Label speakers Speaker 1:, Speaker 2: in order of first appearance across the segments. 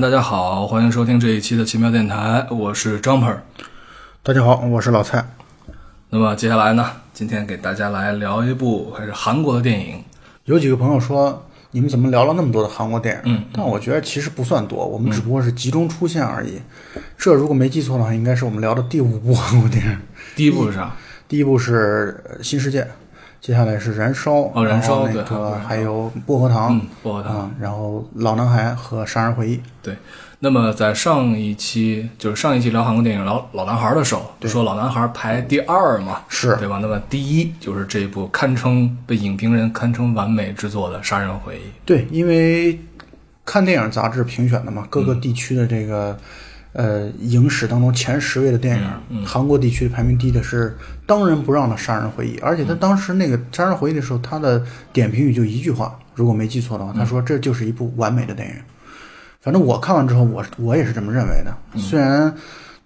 Speaker 1: 大家好，欢迎收听这一期的奇妙电台，我是 Jumper。
Speaker 2: 大家好，我是老蔡。
Speaker 1: 那么接下来呢，今天给大家来聊一部还是韩国的电影。
Speaker 2: 有几个朋友说，你们怎么聊了那么多的韩国电影？
Speaker 1: 嗯，
Speaker 2: 但我觉得其实不算多，我们只不过是集中出现而已。这如果没记错的话，应该是我们聊的第五部韩国电影。
Speaker 1: 第一部是啥？
Speaker 2: 第一部是《新世界》，接下来是《燃烧》，
Speaker 1: 哦燃烧
Speaker 2: 那
Speaker 1: 对还有
Speaker 2: 个还有薄荷糖，
Speaker 1: 嗯，薄荷糖。
Speaker 2: 啊，然后《老男孩》和《杀人回忆》。
Speaker 1: 对。那么在上一期，就是上一期聊韩国电影《老老男孩》的时候，说老男孩排第二嘛，
Speaker 2: 是
Speaker 1: 对吧？那么第一就是这部堪称被影评人堪称完美之作的《杀人回忆》。
Speaker 2: 对，因为看电影杂志评选的嘛，各个地区的这个、呃影史当中前十位的电影，韩国地区排名第一的是当仁不让的《杀人回忆》，而且他当时那个《杀人回忆》的时候，他的点评语就一句话，如果没记错的话，他说这就是一部完美的电影。反正我看完之后，我我也是这么认为的。虽然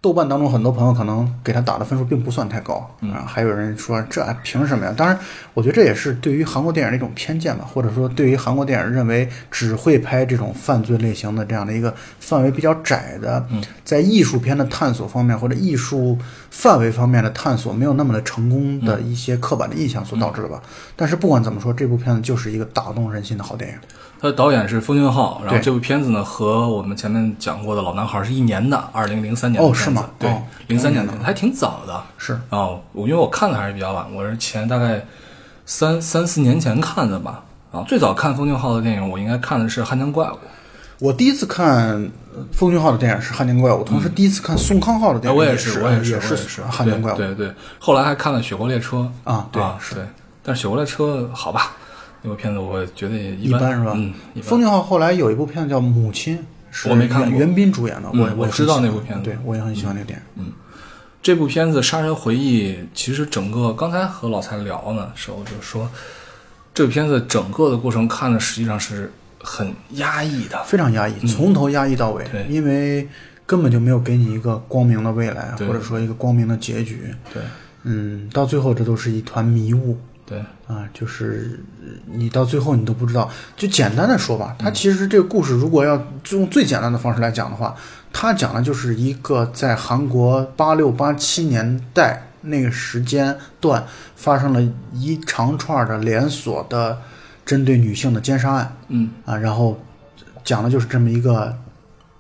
Speaker 2: 豆瓣当中很多朋友可能给他打的分数并不算太高啊，还有人说这凭什么呀？当然，我觉得这也是对于韩国电影的一种偏见吧，或者说对于韩国电影认为只会拍这种犯罪类型的这样的一个范围比较窄的，在艺术片的探索方面或者艺术范围方面的探索没有那么的成功的一些刻板的印象所导致的吧。但是不管怎么说，这部片子就是一个打动人心的好电影。
Speaker 1: 他的导演是奉俊昊，然后这部片子呢和我们前面讲过的《老男孩》是一年的，二零零三年的
Speaker 2: 哦是吗
Speaker 1: 对
Speaker 2: 哦，
Speaker 1: 零三年的，还挺早的。
Speaker 2: 是
Speaker 1: 哦，我因为我看的还是比较晚，我是前大概三三四年前看的吧。啊，最早看奉俊昊的电影，我应该看的是《汉江怪物》。
Speaker 2: 我第一次看呃奉俊昊的电影是《汉江怪物》，同时第一次看宋康昊的电影
Speaker 1: 哎我也
Speaker 2: 是，
Speaker 1: 我也
Speaker 2: 也
Speaker 1: 是，也是《
Speaker 2: 汉江怪物》
Speaker 1: 对对对，后来还看了《雪国列车》
Speaker 2: 啊对
Speaker 1: 啊，对。但是《雪国列车》好吧，那部片子我觉得也
Speaker 2: 一
Speaker 1: 般，
Speaker 2: 是吧？
Speaker 1: 嗯，一般
Speaker 2: 奉俊昊后来有一部片子叫《母亲》，是
Speaker 1: 我没看过。
Speaker 2: 袁彬主演的，
Speaker 1: 嗯
Speaker 2: 我也
Speaker 1: 我知道那部片子。嗯
Speaker 2: 对我也很喜欢那个电影。
Speaker 1: 嗯这部片子《杀人回忆》，其实整个刚才和老蔡聊呢时候就说，这个片子整个的过程看的实际上是很压抑的。
Speaker 2: 非常压抑，从头压抑到尾，因为根本就没有给你一个光明的未来，
Speaker 1: 对。
Speaker 2: 或者说一个光明的结局。
Speaker 1: 对。
Speaker 2: 嗯，到最后这都是一团迷雾
Speaker 1: 对，
Speaker 2: 啊，就是呃你到最后你都不知道。就简单的说吧，它其实这个故事如果要用最简单的方式来讲的话，它讲的就是一个在韩国八六八七年代那个时间段发生了一长串的连锁的针对女性的奸杀案。
Speaker 1: 嗯
Speaker 2: 啊，然后讲的就是这么一个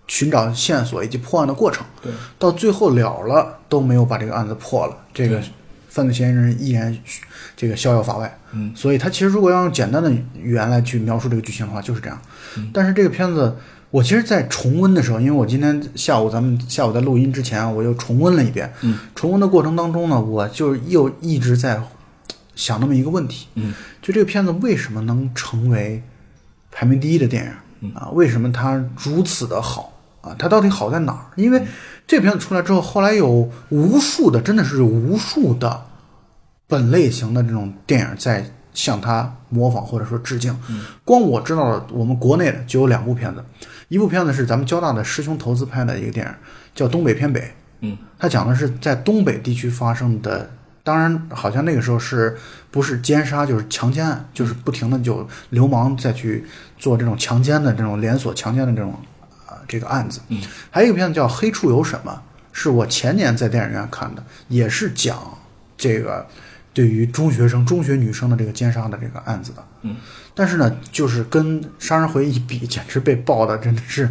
Speaker 2: 寻找线索以及破案的过程。
Speaker 1: 对，
Speaker 2: 到最后了了都没有把这个案子破了，这个
Speaker 1: 对
Speaker 2: 犯罪嫌疑人依然这个逍遥法外。
Speaker 1: 嗯，
Speaker 2: 所以他其实如果要用简单的语言来去描述这个剧情的话，就是这样。
Speaker 1: 嗯
Speaker 2: 但是这个片子，我其实，在重温的时候，因为我今天下午咱们下午在录音之前，我又重温了一遍。
Speaker 1: 嗯，
Speaker 2: 重温的过程当中呢，我就又一直在想那么一个问题。
Speaker 1: 嗯，
Speaker 2: 就这个片子为什么能成为排名第一的电影？啊，为什么它如此的好啊？它到底好在哪儿？因为这个片子出来之后，后来有无数的，真的是有无数的本类型的这种电影在向他模仿或者说致敬。光我知道的，我们国内的就有两部片子，一部片子是咱们交大的师兄投资拍的一个电影，叫《东北偏北》。
Speaker 1: 嗯，
Speaker 2: 它讲的是在东北地区发生的，当然好像那个时候是不是奸杀就是强奸案，就是不停的就流氓再去做这种强奸的这种连锁强奸的这种啊、这个案子。
Speaker 1: 嗯，
Speaker 2: 还有一个片子叫《黑处有什么》，是我前年在电影院看的，也是讲这个对于中学生、中学女生的这个奸杀的这个案子的。
Speaker 1: 嗯，
Speaker 2: 但是呢，就是跟《杀人回忆》一比，简直被爆的真的是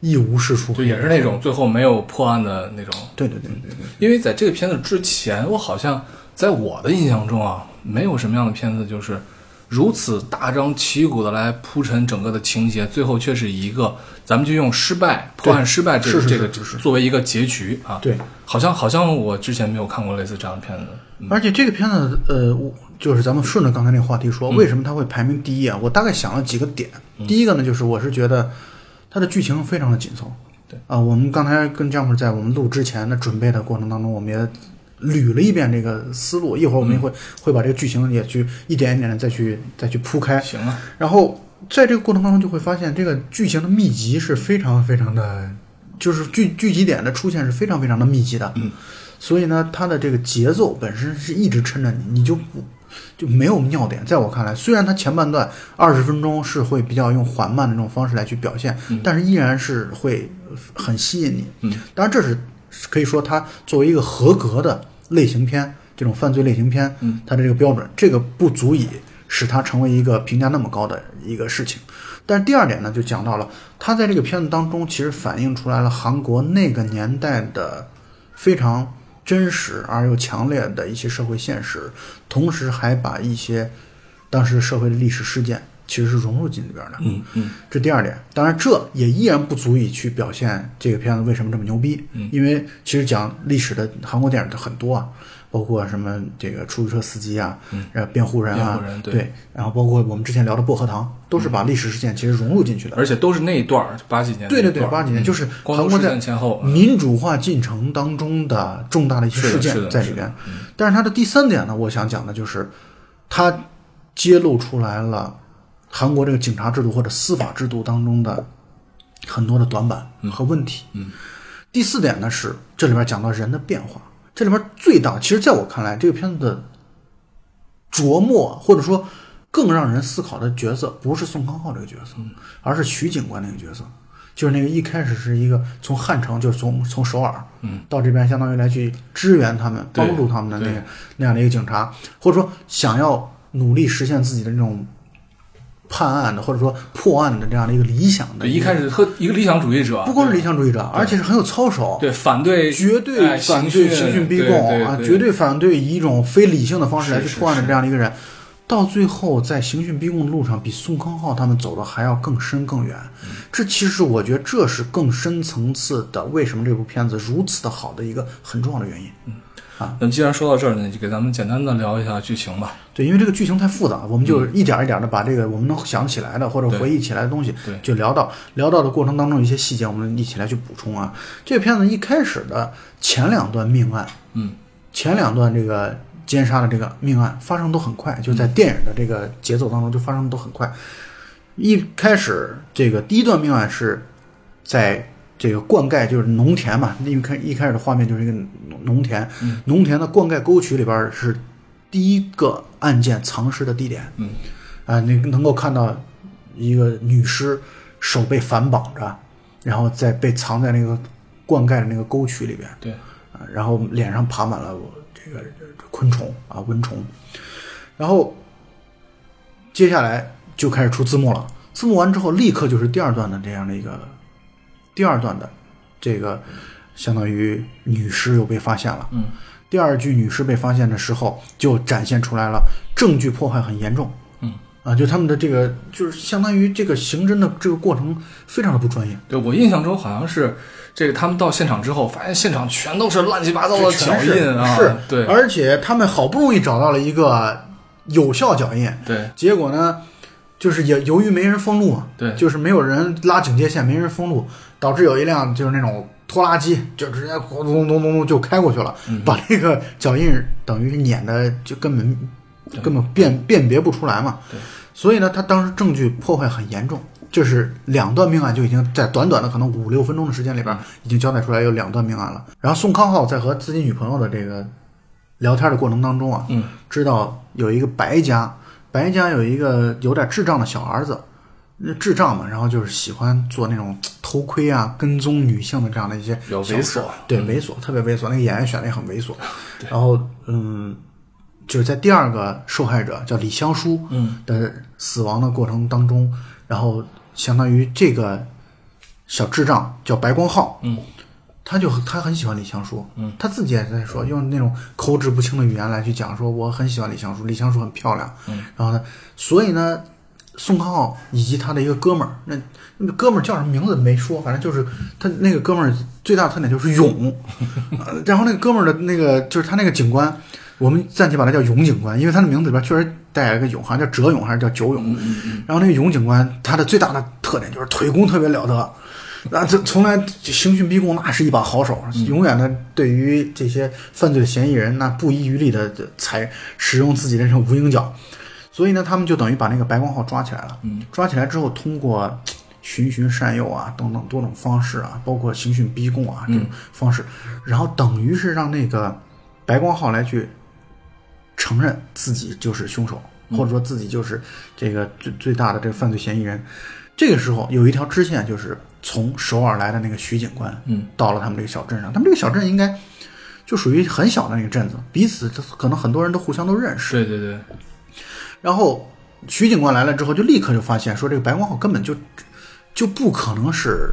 Speaker 2: 一无是处。
Speaker 1: 就也是那种最后没有破案的那种。
Speaker 2: 对对对对对。
Speaker 1: 因为在这个片子之前，我好像在我的印象中啊，没有什么样的片子就是如此大张旗鼓的来铺陈整个的情节，最后却是一个咱们就用失败破案失败这
Speaker 2: 是是
Speaker 1: 这个作为一个结局啊。
Speaker 2: 对，
Speaker 1: 好像好像我之前没有看过类似这样的片子。
Speaker 2: 而且这个片子，呃，我就是咱们顺着刚才那个话题说，为什么它会排名第一啊？我大概想了几个点。第一个呢，就是我是觉得它的剧情非常的紧凑。
Speaker 1: 对
Speaker 2: 啊、我们刚才跟姜 u 在我们录之前的准备的过程当中，我们也捋了一遍这个思路。一会儿我们也会、会把这个剧情也去一点一点的再去再去铺开。
Speaker 1: 行啊，
Speaker 2: 然后在这个过程当中，就会发现这个剧情的密集是非常非常的，就是剧聚集点的出现是非常非常的密集的。
Speaker 1: 嗯，
Speaker 2: 所以呢，它的这个节奏本身是一直撑着你，你就不就没有尿点。在我看来，虽然它前半段二十分钟是会比较用缓慢的这种方式来去表现，但是依然是会很吸引你。
Speaker 1: 嗯，
Speaker 2: 当然这是可以说它作为一个合格的类型片，这种犯罪类型片，
Speaker 1: 嗯，
Speaker 2: 它的这个标准，这个不足以使它成为一个评价那么高的一个事情。但是第二点呢，就讲到了它在这个片子当中，其实反映出来了韩国那个年代的非常真实而又强烈的一些社会现实，同时还把一些当时社会的历史事件其实是融入进里边的。
Speaker 1: 嗯嗯
Speaker 2: 这第二点，当然这也依然不足以去表现这个片子为什么这么牛逼。
Speaker 1: 嗯
Speaker 2: 因为其实讲历史的韩国电影的很多啊，包括什么这个出租车司机啊，
Speaker 1: 嗯。
Speaker 2: 呃，辩护人啊，
Speaker 1: 对。
Speaker 2: 对，然后包括我们之前聊的薄荷糖，都是把历史事件其实融入进去的。
Speaker 1: 而且都是那一段儿，八几年
Speaker 2: 对对对，八几年
Speaker 1: 嗯。
Speaker 2: 就是韩国在
Speaker 1: 前后，
Speaker 2: 民主化进程当中的重大的一些事件在里边。但是它的第三点呢，我想讲的就是，它揭露出来了韩国这个警察制度或者司法制度当中的很多的短板和问题。
Speaker 1: 嗯。
Speaker 2: 第四点呢是这里边讲到人的变化，这里面最大，其实在我看来，这个片子的琢磨或者说更让人思考的角色，不是宋康昊这个角色，而是徐警官那个角色。就是那个一开始是一个从汉城，就是从从首尔，
Speaker 1: 嗯，
Speaker 2: 到这边相当于来去支援他们、帮助他们的那个那样的一个警察，或者说想要努力实现自己的那种判案的或者说破案的这样的一个理想的
Speaker 1: 对，一开始和一个理想主义者，
Speaker 2: 不光是理想主义者，而且是很有操守，
Speaker 1: 对反对
Speaker 2: 绝对
Speaker 1: 哎
Speaker 2: 反对
Speaker 1: 刑
Speaker 2: 刑讯逼供啊，绝对反对以一种非理性的方式来去破案的这样的一个人，到最后在刑讯逼供的路上，比宋康昊他们走的还要更深更远。这其实我觉得这是更深层次的，为什么这部片子如此的好的一个很重要的原因。
Speaker 1: 那么既然说到这儿呢，就给咱们简单的聊一下剧情吧。
Speaker 2: 对，因为这个剧情太复杂，我们就一点一点的把这个我们能想起来的或者回忆起来的东西
Speaker 1: 对，
Speaker 2: 就聊到聊到的过程当中一些细节，我们一起来去补充啊。这个片子一开始的前两段命案，
Speaker 1: 嗯，
Speaker 2: 前两段这个奸杀的这个命案发生都很快，就在电影的这个节奏当中就发生的都很快。一开始这个第一段命案是在这个灌溉，就是农田嘛，因为开一开始的画面就是一个农农田，
Speaker 1: 嗯
Speaker 2: 农田的灌溉沟渠里边是第一个案件藏尸的地点。
Speaker 1: 嗯，
Speaker 2: 啊，你能够看到一个女尸手被反绑着，然后再被藏在那个灌溉的那个沟渠里边。
Speaker 1: 对，
Speaker 2: 啊，然后脸上爬满了这个昆虫啊蚊虫，然后接下来就开始出字幕了。字幕完之后，立刻就是第二段的这样的一个第二段的这个，相当于女尸又被发现了。
Speaker 1: 嗯，
Speaker 2: 第二具女尸被发现的时候，就展现出来了证据破坏很严重。
Speaker 1: 嗯，
Speaker 2: 啊，就他们的这个就是相当于这个刑侦的这个过程非常的不专业。
Speaker 1: 对我印象中好像是这个，他们到现场之后，发现现场全都是乱七八糟的脚印啊，
Speaker 2: 是，
Speaker 1: 对。
Speaker 2: 而且他们好不容易找到了一个有效脚印，
Speaker 1: 对。
Speaker 2: 结果呢，就是也由于没人封路嘛，
Speaker 1: 对
Speaker 2: 就是没有人拉警戒线，没人封路，导致有一辆就是那种拖拉机就直接咚咚咚咚咚就开过去了，
Speaker 1: 嗯
Speaker 2: 把那个脚印等于是撵的就根本根本辨辨别不出来嘛。
Speaker 1: 对，
Speaker 2: 所以呢，他当时证据破坏很严重。就是两段命案就已经在短短的可能五六分钟的时间里边，已经交代出来有两段命案了。然后宋康昊在和自己女朋友的这个聊天的过程当中啊，
Speaker 1: 嗯，
Speaker 2: 知道有一个白家，白家有一个有点智障的小儿子，那智障嘛，然后就是喜欢做那种偷窥啊、跟踪女性的这样的一些小
Speaker 1: 猥琐
Speaker 2: 对，
Speaker 1: 嗯
Speaker 2: 猥琐，特别猥琐。那个演员选的也很猥琐。然后，嗯，就是在第二个受害者叫李香书，
Speaker 1: 嗯
Speaker 2: 的死亡的过程当中，然后相当于这个小智障叫白光浩，
Speaker 1: 嗯，
Speaker 2: 他就他很喜欢李香书，
Speaker 1: 嗯，
Speaker 2: 他自己也在说，用那种口齿不清的语言来去讲说我很喜欢李香书，李香书很漂亮，
Speaker 1: 嗯，
Speaker 2: 然后呢，所以呢，宋康昊以及他的一个哥们儿，那那个哥们儿叫什么名字没说，反正就是他那个哥们儿最大的特点就是勇，呃然后那个哥们儿的那个就是他那个警官。我们暂且把他叫勇警官，因为他的名字里边确实带了个勇，好像叫哲勇还是叫九勇。然后那个勇警官，他的最大的特点就是腿功特别了得，那这从来刑讯逼供那是一把好手，永远的对于这些犯罪嫌疑人那不遗余力的采使用自己的这种无影脚，所以呢，他们就等于把那个白光浩抓起来了。
Speaker 1: 嗯，
Speaker 2: 抓起来之后，通过循循善诱啊等等多种方式啊，包括刑讯逼供啊这种方式，然后等于是让那个白光浩来去承认自己就是凶手，或者说自己就是这个最最大的这个犯罪嫌疑人。这个时候有一条支线，就是从首尔来的那个徐警官，
Speaker 1: 嗯，
Speaker 2: 到了他们这个小镇上。他们这个小镇应该就属于很小的那个镇子，彼此可能很多人都互相都认识。
Speaker 1: 对对对，
Speaker 2: 然后徐警官来了之后，就立刻就发现说，这个白光浩根本就就不可能是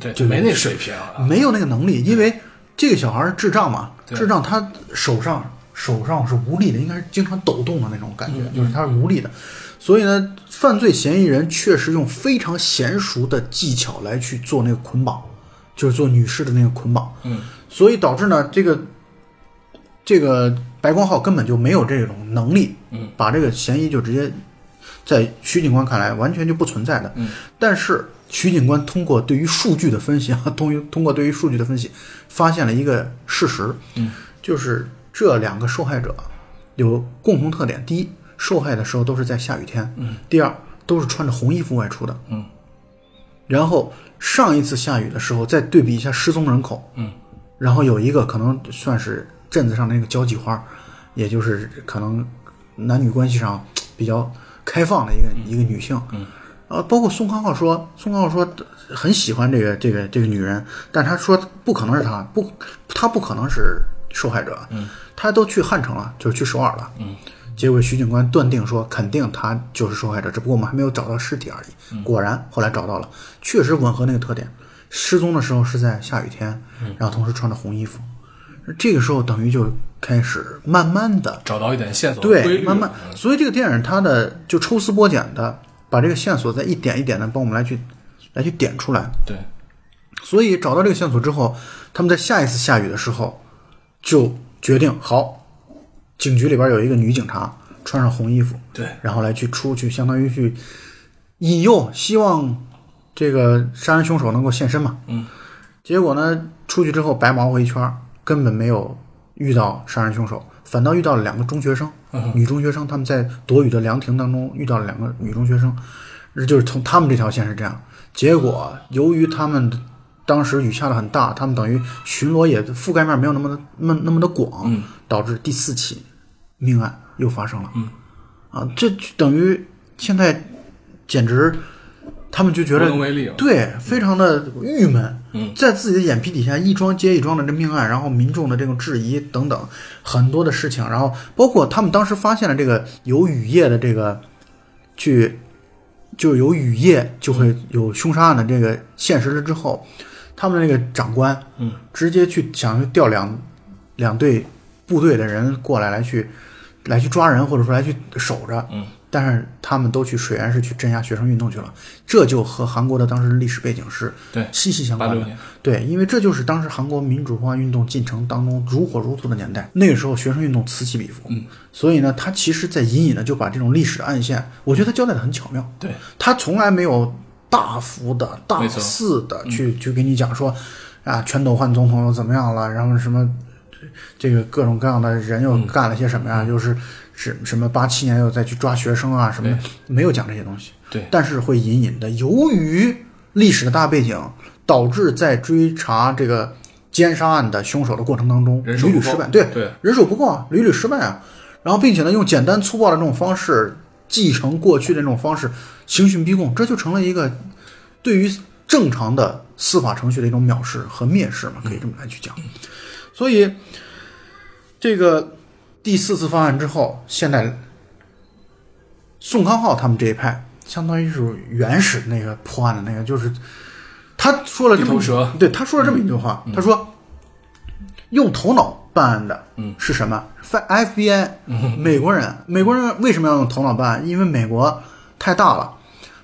Speaker 1: 对，
Speaker 2: 就
Speaker 1: 没那水平啊。
Speaker 2: 没有那个能力，因为这个小孩儿智障嘛，智障他手上手上是无力的，应该是经常抖动的那种感觉，
Speaker 1: 嗯
Speaker 2: 就是他是无力的。所以呢，犯罪嫌疑人确实用非常娴熟的技巧来去做那个捆绑，就是做女士的那个捆绑。
Speaker 1: 嗯，
Speaker 2: 所以导致呢，这个这个白光浩根本就没有这种能力，
Speaker 1: 嗯，
Speaker 2: 把这个嫌疑就直接在徐警官看来完全就不存在的。
Speaker 1: 嗯，
Speaker 2: 但是徐警官通过对于数据的分析啊，通于通过对于数据的分析，发现了一个事实，
Speaker 1: 嗯，
Speaker 2: 就是这两个受害者有共同特点：第一，受害的时候都是在下雨天；
Speaker 1: 嗯，
Speaker 2: 第二，都是穿着红衣服外出的。
Speaker 1: 嗯，
Speaker 2: 然后上一次下雨的时候，再对比一下失踪人口，
Speaker 1: 嗯，
Speaker 2: 然后有一个可能算是镇子上的那个交际花，也就是可能男女关系上比较开放的一个、一个女性，
Speaker 1: 嗯，
Speaker 2: 啊，包括宋康昊说，宋康昊说很喜欢这个这个这个女人，但他说不可能是她，不，她不可能是受害者，
Speaker 1: 嗯，
Speaker 2: 他都去汉城了，就是去首尔了，
Speaker 1: 嗯，
Speaker 2: 结果徐警官断定说，肯定他就是受害者，只不过我们还没有找到尸体而已。果然后来找到了，确实吻合那个特点。失踪的时候是在下雨天，然后同时穿着红衣服。这个时候等于就开始慢慢的
Speaker 1: 找到一点线索
Speaker 2: 对，慢慢，所以这个电影它的就抽丝剥茧的把这个线索再一点一点的帮我们来去来去点出来。
Speaker 1: 对，
Speaker 2: 所以找到这个线索之后，他们在下一次下雨的时候就决定好，警局里边有一个女警察穿上红衣服，
Speaker 1: 对，
Speaker 2: 然后来去出去，相当于去引诱，希望这个杀人凶手能够现身嘛。
Speaker 1: 嗯，
Speaker 2: 结果呢，出去之后白忙活一圈，根本没有遇到杀人凶手，反倒遇到了两个中学生，
Speaker 1: 嗯
Speaker 2: 女中学生，他们在躲雨的凉亭当中遇到了两个女中学生，就是从他们这条线是这样。结果由于他们当时雨下的很大，他们等于巡逻也覆盖面没有那么的那么那么的广，
Speaker 1: 嗯
Speaker 2: 导致第四起命案又发生了。
Speaker 1: 嗯，
Speaker 2: 啊，这就等于现在简直他们就觉
Speaker 1: 无
Speaker 2: 得
Speaker 1: 能为力了。
Speaker 2: 对，非常的郁闷。
Speaker 1: 嗯，
Speaker 2: 在自己的眼皮底下一桩接一桩的这命案，然后民众的这种质疑等等很多的事情，然后包括他们当时发现了这个有雨夜的这个去，就有雨夜就会有凶杀案的这个现实了之后，他们的那个长官
Speaker 1: 嗯。
Speaker 2: 直接去想调两两队部队的人过来来去来去抓人，或者说来去守着。
Speaker 1: 嗯，
Speaker 2: 但是他们都去水源市去镇压学生运动去了，这就和韩国的当时的历史背景是
Speaker 1: 对
Speaker 2: 息息相关的。对，因为这就是当时韩国民主化运动进程当中如火如荼的年代，那个时候学生运动此起彼伏，
Speaker 1: 嗯，
Speaker 2: 所以呢，他其实在隐隐的就把这种历史的暗线，我觉得他交代的很巧妙，
Speaker 1: 对，
Speaker 2: 他从来没有大幅的、大肆的去去给你讲说，啊，全斗焕总统又怎么样了，然后什么这个各种各样的人又干了些什么呀，就是什什么八七年又再去抓学生啊什么的，没有讲这些东西。
Speaker 1: 对，
Speaker 2: 但是会隐隐的，由于历史的大背景，导致在追查这个奸杀案的凶手的过程当中，屡屡失败。对，
Speaker 1: 对，
Speaker 2: 人手不够啊，屡屡失败啊。然后，并且呢，用简单粗暴的这种方式继承过去的那种方式，刑讯逼供，这就成了一个对于正常的司法程序的一种藐视和蔑视嘛，可以这么来去讲。所以，这个第四次方案之后，现在宋康昊他们这一派，相当于是原始那个破案的那个，就是他说了这么对他说了这么一句话，他说用头脑办案的，
Speaker 1: 嗯，
Speaker 2: 是什么 FBI，美国人，美国人为什么要用头脑办案？因为美国太大了。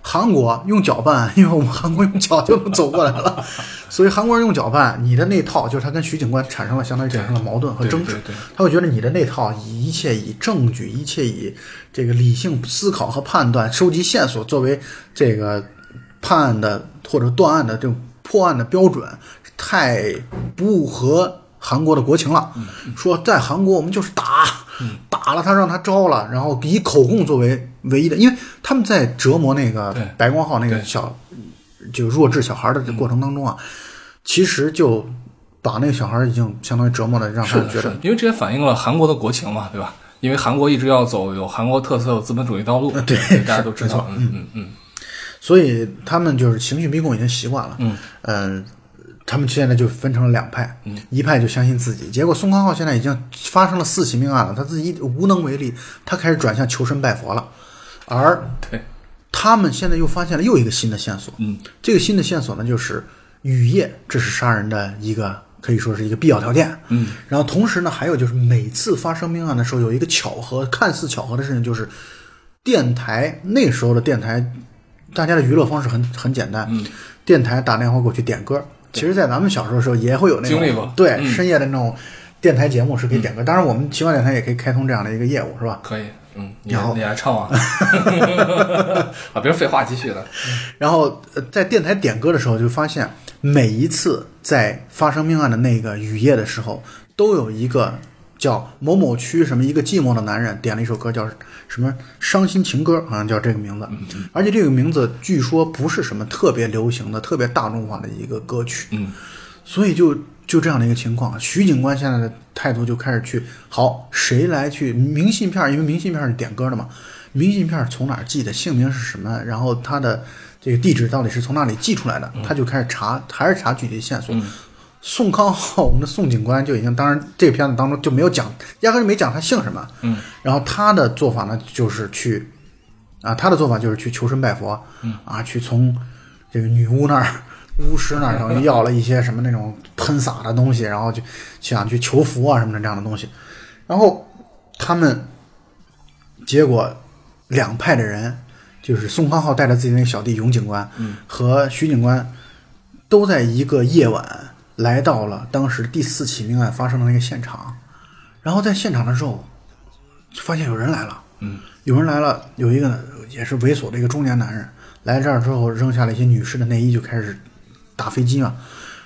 Speaker 2: 韩国用脚办，因为我们韩国用脚就能走过来了，所以韩国人用脚办，你的那套就是他跟徐警官产生了相当于产生了矛盾和争执他会觉得你的那套一切以证据，一切以这个理性思考和判断、收集线索作为这个判案的或者断案的这种破案的标准，太不合韩国的国情了。说在韩国我们就是打，打了他让他招了，然后以口供作为唯一的，因为他们在折磨那个
Speaker 1: 对
Speaker 2: 白光浩那个小就弱智小孩的这过程当中啊，其实就把那个小孩已经相当于折磨的让他觉得，
Speaker 1: 因为这也反映了韩国的国情嘛，对吧？因为韩国一直要走有韩国特色的资本主义道路，
Speaker 2: 对
Speaker 1: 大家都知道，嗯嗯嗯
Speaker 2: 所以他们就是刑讯逼供已经习惯了。
Speaker 1: 嗯，
Speaker 2: 呃，他们现在就分成了两派，一派就相信自己。结果宋康昊现在已经发生了四起命案了，他自己无能为力，他开始转向求神拜佛了。而
Speaker 1: 对，
Speaker 2: 他们现在又发现了又一个新的线索，
Speaker 1: 嗯，
Speaker 2: 这个新的线索呢，就是雨夜，这是杀人的一个可以说是一个必要条件。
Speaker 1: 嗯，
Speaker 2: 然后同时呢，还有就是每次发生命案的时候，有一个巧合，看似巧合的事情，就是电台那时候的电台，大家的娱乐方式很很简单，
Speaker 1: 嗯，
Speaker 2: 电台打电话过去点歌。其实，在咱们小时候的时候也会有那种
Speaker 1: 经历过
Speaker 2: 对、
Speaker 1: 嗯
Speaker 2: 深夜的那种电台节目是可以点歌。当然，我们奇幻电台也可以开通这样的一个业务，是吧？
Speaker 1: 可以，嗯，你
Speaker 2: 然后
Speaker 1: 你来唱啊，啊，别废话，继续的，
Speaker 2: 然后呃在电台点歌的时候，就发现每一次在发生命案的那个雨夜的时候，都有一个叫某某区什么一个寂寞的男人点了一首歌，叫什么伤心情歌，好像叫这个名字。而且这个名字据说不是什么特别流行的、特别大众化的一个歌曲。
Speaker 1: 嗯，
Speaker 2: 所以就就这样的一个情况，徐警官现在的态度就开始去好，谁来去明信片儿？因为明信片儿是点歌的嘛，明信片儿从哪儿寄的，姓名是什么，然后他的这个地址到底是从哪里寄出来的，他就开始查，还是查具体线索。
Speaker 1: 嗯
Speaker 2: 宋康昊，我们的宋警官就已经，当然这个片子当中就没有讲，压根就没讲他姓什么。
Speaker 1: 嗯，
Speaker 2: 然后他的做法呢，就是去啊，他的做法就是去求神拜佛，
Speaker 1: 嗯
Speaker 2: 啊，去从这个女巫那儿、巫师那儿等于要了一些什么那种喷洒的东西，然后就想去求福啊什么的这样的东西。然后他们结果两派的人，就是宋康昊带着自己那个小弟永警官，
Speaker 1: 嗯
Speaker 2: 和徐警官，都在一个夜晚来到了当时第四起命案发生的那个现场。然后在现场的时候，发现有人来了。
Speaker 1: 嗯，
Speaker 2: 有人来了，有一个也是猥琐的一个中年男人来这儿之后，扔下了一些女士的内衣，就开始打飞机嘛。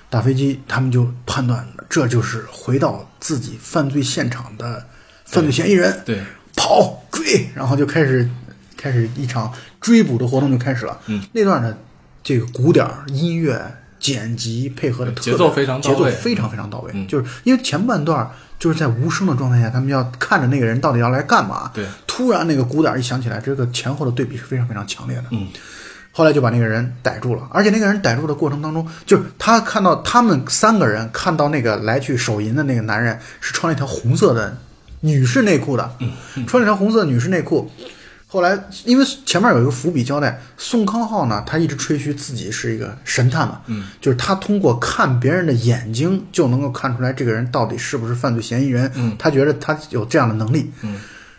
Speaker 2: 打飞机，他们就判断这就是回到自己犯罪现场的犯罪嫌疑人，
Speaker 1: 对，
Speaker 2: 跑追，然后就开始开始一场追捕的活动就开始了。
Speaker 1: 嗯，
Speaker 2: 那段呢这个鼓点儿音乐剪辑配合的
Speaker 1: 节奏非常到位
Speaker 2: 节奏非常非常到位。
Speaker 1: 嗯
Speaker 2: 就是因为前半段就是在无声的状态下，他们要看着那个人到底要来干嘛。
Speaker 1: 对，
Speaker 2: 突然那个鼓点儿一响起来，这个前后的对比是非常非常强烈的。
Speaker 1: 嗯，
Speaker 2: 后来就把那个人逮住了，而且那个人逮住的过程当中，就是他看到他们三个人看到那个来去手淫的那个男人是穿了一条红色的女士内裤的，穿了一条红色的女士内裤。后来，因为前面有一个伏笔交代，宋康昊呢，他一直吹嘘自己是一个神探嘛，
Speaker 1: 嗯，
Speaker 2: 就是他通过看别人的眼睛就能够看出来这个人到底是不是犯罪嫌疑人，
Speaker 1: 嗯，
Speaker 2: 他觉得他有这样的能力，
Speaker 1: 嗯。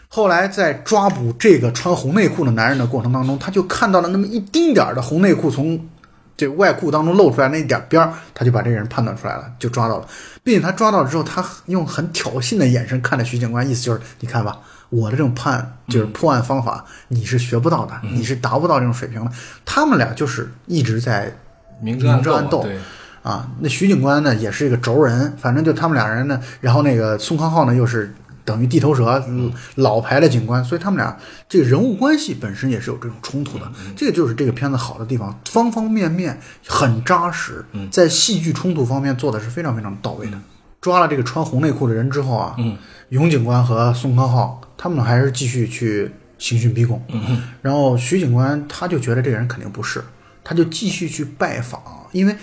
Speaker 2: 后来在抓捕这个穿红内裤的男人的过程当中，他就看到了那么一丁点儿的红内裤从这个外裤当中露出来那一点边儿，他就把这个人判断出来了，就抓到了，并且他抓到了之后，他用很挑衅的眼神看着徐警官，意思就是你看吧，我的这种判就是破案方法，你是学不到的，你是达不到这种水平的。他们俩就是一直在
Speaker 1: 明争暗
Speaker 2: 斗
Speaker 1: 对，
Speaker 2: 啊，那徐警官呢也是一个轴人，反正就他们俩人呢，然后那个宋康昊呢又是等于地头蛇，嗯老牌的警官，所以他们俩这个人物关系本身也是有这种冲突的。这个就是这个片子好的地方，方方面面很扎实，在戏剧冲突方面做的是非常非常到位的。抓了这个穿红内裤的人之后啊，
Speaker 1: 嗯，
Speaker 2: 永警官和宋康昊他们还是继续去刑讯逼供，
Speaker 1: 嗯
Speaker 2: 然后徐警官他就觉得这个人肯定不是，他就继续去拜访，因为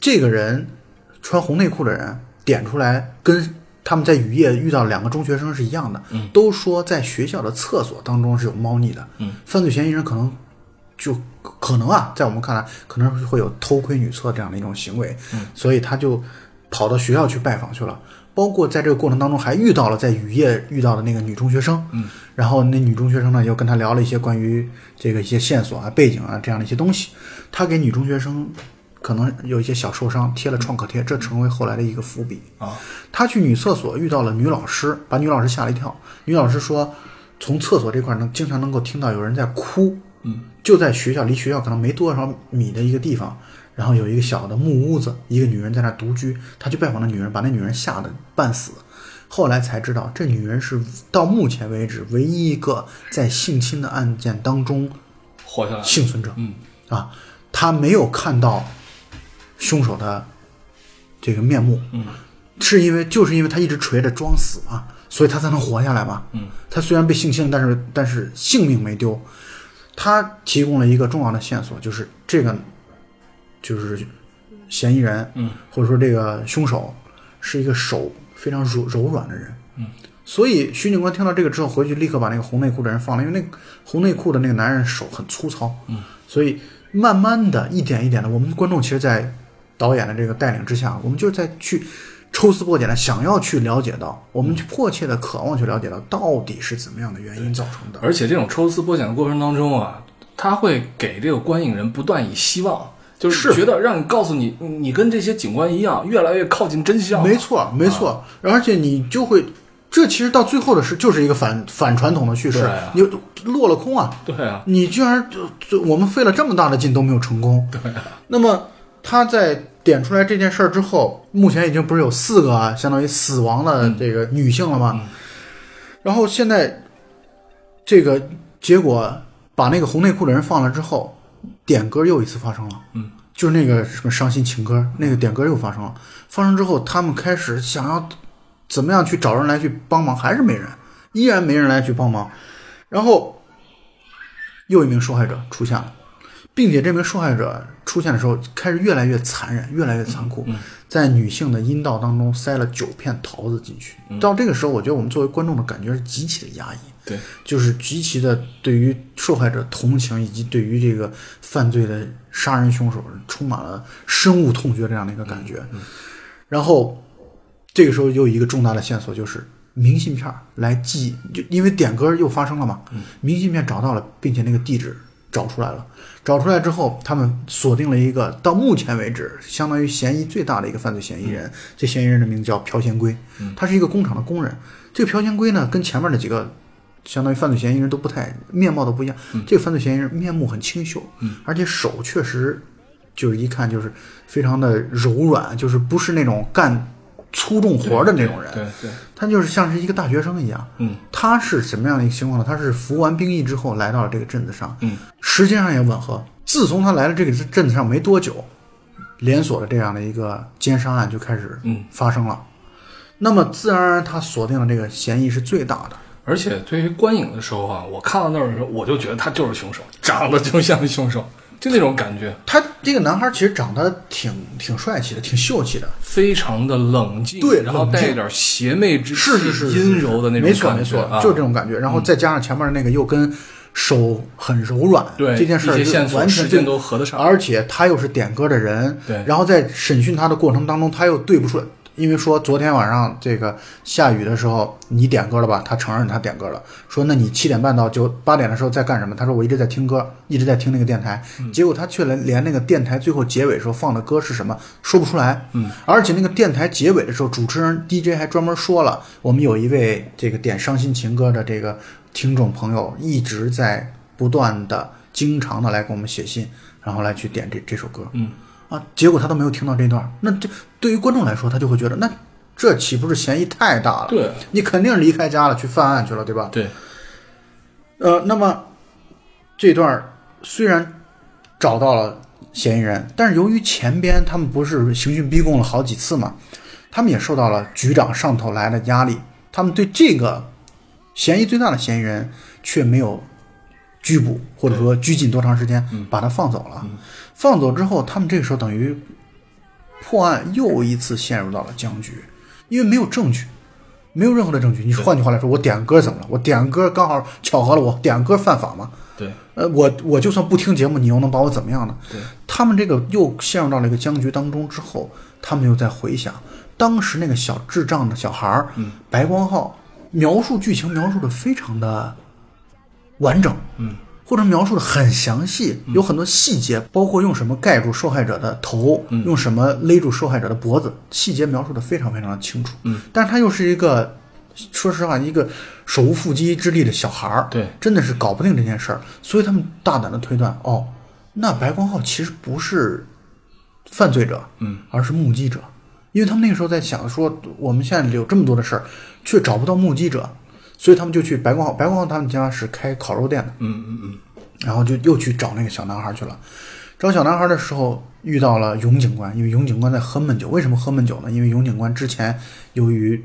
Speaker 2: 这个人穿红内裤的人点出来跟他们在雨夜遇到两个中学生是一样的，
Speaker 1: 嗯。
Speaker 2: 都说在学校的厕所当中是有猫腻的，
Speaker 1: 嗯，
Speaker 2: 犯罪嫌疑人可能就可能啊，在我们看来可能会有偷窥女厕这样的一种行为，
Speaker 1: 嗯，
Speaker 2: 所以他就跑到学校去拜访去了。包括在这个过程当中，还遇到了在雨夜遇到的那个女中学生，
Speaker 1: 嗯，
Speaker 2: 然后那女中学生呢，又跟他聊了一些关于这个一些线索啊、背景啊这样的一些东西。他给女中学生可能有一些小受伤，贴了创可贴，这成为后来的一个伏笔。
Speaker 1: 啊，
Speaker 2: 他去女厕所遇到了女老师，把女老师吓了一跳。女老师说，从厕所这块能经常能够听到有人在哭，
Speaker 1: 嗯，
Speaker 2: 就在学校离学校可能没多少米的一个地方，然后有一个小的木屋子，一个女人在那独居。他去拜访那女人，把那女人吓得半死。后来才知道，这女人是到目前为止唯一一个在性侵的案件当中
Speaker 1: 活下来，
Speaker 2: 幸存者。
Speaker 1: 嗯
Speaker 2: 啊，他没有看到凶手的这个面目，
Speaker 1: 嗯，
Speaker 2: 是因为就是因为他一直垂着装死嘛，所以他才能活下来嘛。
Speaker 1: 嗯，
Speaker 2: 他虽然被性侵，但是但是性命没丢。他提供了一个重要的线索，就是这个就是嫌疑人，
Speaker 1: 嗯，
Speaker 2: 或者说这个凶手是一个手非常柔柔软的人。
Speaker 1: 嗯，
Speaker 2: 所以徐警官听到这个之后，回去立刻把那个红内裤的人放了，因为那个红内裤的那个男人手很粗糙。
Speaker 1: 嗯，
Speaker 2: 所以慢慢的一点一点的，我们观众其实，在导演的这个带领之下，我们就是在去抽丝剥茧的想要去了解到，我们去迫切的渴望去了解到到底是怎么样的原因造成的。
Speaker 1: 而且这种抽丝剥茧的过程当中啊，他会给这个观影人不断以希望，就是
Speaker 2: 是。
Speaker 1: 觉得让你告诉你，你跟这些警官一样，越来越靠近真相。
Speaker 2: 没错，没错，而且你就会，这其实到最后的是就是一个反反传统的叙事。你落了空啊！
Speaker 1: 对啊，
Speaker 2: 你居然就就我们费了这么大的劲都没有成功。
Speaker 1: 对啊，
Speaker 2: 那么他在点出来这件事儿之后，目前已经不是有四个啊，相当于死亡的这个女性了吗？然后现在这个结果把那个红内裤的人放了之后，点歌又一次发生了。
Speaker 1: 嗯，
Speaker 2: 就是那个什么伤心情歌，那个点歌又发生了。发生之后，他们开始想要怎么样去找人来去帮忙，还是没人，依然没人来去帮忙。然后又一名受害者出现了，并且这名受害者出现的时候开始越来越残忍，越来越残酷，在女性的阴道当中塞了九片桃子进去。到这个时候，我觉得我们作为观众的感觉是极其的压抑。
Speaker 1: 对，
Speaker 2: 就是极其的对于受害者同情，以及对于这个犯罪的杀人凶手充满了深恶痛绝这样的一个感觉。然后这个时候又有一个重大的线索，就是明信片来寄，就因为点歌又发生了嘛，明信片找到了，并且那个地址找出来了。找出来之后，他们锁定了一个到目前为止相当于嫌疑最大的一个犯罪嫌疑人。这嫌疑人的名字叫朴贤圭，他是一个工厂的工人。这个朴贤圭呢，跟前面的几个相当于犯罪嫌疑人都不太面貌都不一样。这个犯罪嫌疑人面目很清秀，而且手确实就是一看就是非常的柔软，就是不是那种干粗重活的那种人。
Speaker 1: 对对，
Speaker 2: 他就是像是一个大学生一样。
Speaker 1: 嗯，
Speaker 2: 他是什么样的一个情况呢？他是服完兵役之后来到了这个镇子上，
Speaker 1: 嗯，
Speaker 2: 时间上也吻合。自从他来了这个镇子上没多久，连锁的这样的一个奸杀案就开始
Speaker 1: 嗯
Speaker 2: 发生了。那么自然而然，他锁定了这个嫌疑是最大的。
Speaker 1: 而且对于观影的时候啊，我看到那儿的时候，我就觉得他就是凶手，长得就像凶手，就那种感觉，
Speaker 2: 他这个男孩其实长得挺挺帅气的，挺秀气的。
Speaker 1: 非常的冷静，
Speaker 2: 对
Speaker 1: 然后带一点邪魅之气，
Speaker 2: 是是是是
Speaker 1: 阴柔的那种
Speaker 2: 没错
Speaker 1: 感觉，
Speaker 2: 没错，
Speaker 1: 啊、
Speaker 2: 就是这种感觉。然后再加上前面那个又跟手很柔软，
Speaker 1: 对
Speaker 2: 这件事完全
Speaker 1: 时间都合得上，
Speaker 2: 而且他又是点歌的人，
Speaker 1: 对
Speaker 2: 然后在审讯他的过程当中，他又对不出来，因为说昨天晚上这个下雨的时候你点歌了吧？他承认他点歌了，说那你七点半到九八点的时候在干什么？他说我一直在听歌，一直在听那个电台，
Speaker 1: 嗯。
Speaker 2: 结果他却连连那个电台最后结尾时候放的歌是什么说不出来，
Speaker 1: 嗯，
Speaker 2: 而且那个电台结尾的时候，主持人 DJ 还专门说了，我们有一位这个点伤心情歌的这个听众朋友一直在不断的、经常的来给我们写信，然后来去点这这首歌，
Speaker 1: 嗯
Speaker 2: 啊，结果他都没有听到这段，那这对于观众来说，他就会觉得，那这岂不是嫌疑太大了？
Speaker 1: 对
Speaker 2: 你肯定离开家了，去犯案去了，对吧？
Speaker 1: 对，
Speaker 2: 呃，那么这段虽然找到了嫌疑人，但是由于前边他们不是刑讯逼供了好几次嘛，他们也受到了局长上头来的压力，他们对这个嫌疑最大的嫌疑人却没有拘捕，或者说拘禁多长时间，把他放走了。放走之后，他们这个时候等于破案又一次陷入到了僵局，因为没有证据。没有任何的证据。你换句话来说，我点歌怎么了？我点歌刚好巧合了，我点歌犯法吗？
Speaker 1: 对，
Speaker 2: 呃，我我就算不听节目，你又能把我怎么样呢？
Speaker 1: 对，
Speaker 2: 他们这个又陷入到了一个僵局当中之后，他们又在回想当时那个小智障的小孩儿，
Speaker 1: 嗯，
Speaker 2: 白光浩描述剧情描述的非常的完整，
Speaker 1: 嗯，
Speaker 2: 或者描述的很详细，有很多细节，包括用什么盖住受害者的头，
Speaker 1: 嗯
Speaker 2: 用什么勒住受害者的脖子，细节描述的非常非常的清楚，
Speaker 1: 嗯，
Speaker 2: 但是他又是一个，说实话，一个手无缚鸡之力的小孩儿，
Speaker 1: 对，
Speaker 2: 真的是搞不定这件事儿，所以他们大胆的推断，哦，那白光浩其实不是犯罪者，
Speaker 1: 嗯，
Speaker 2: 而是目击者，因为他们那个时候在想说，我们现在有这么多的事儿，却找不到目击者，所以他们就去白光浩，白光浩他们家是开烤肉店的，
Speaker 1: 嗯嗯嗯，
Speaker 2: 然后就又去找那个小男孩去了。找小男孩的时候，遇到了永警官，因为永警官在喝闷酒。为什么喝闷酒呢？因为永警官之前由于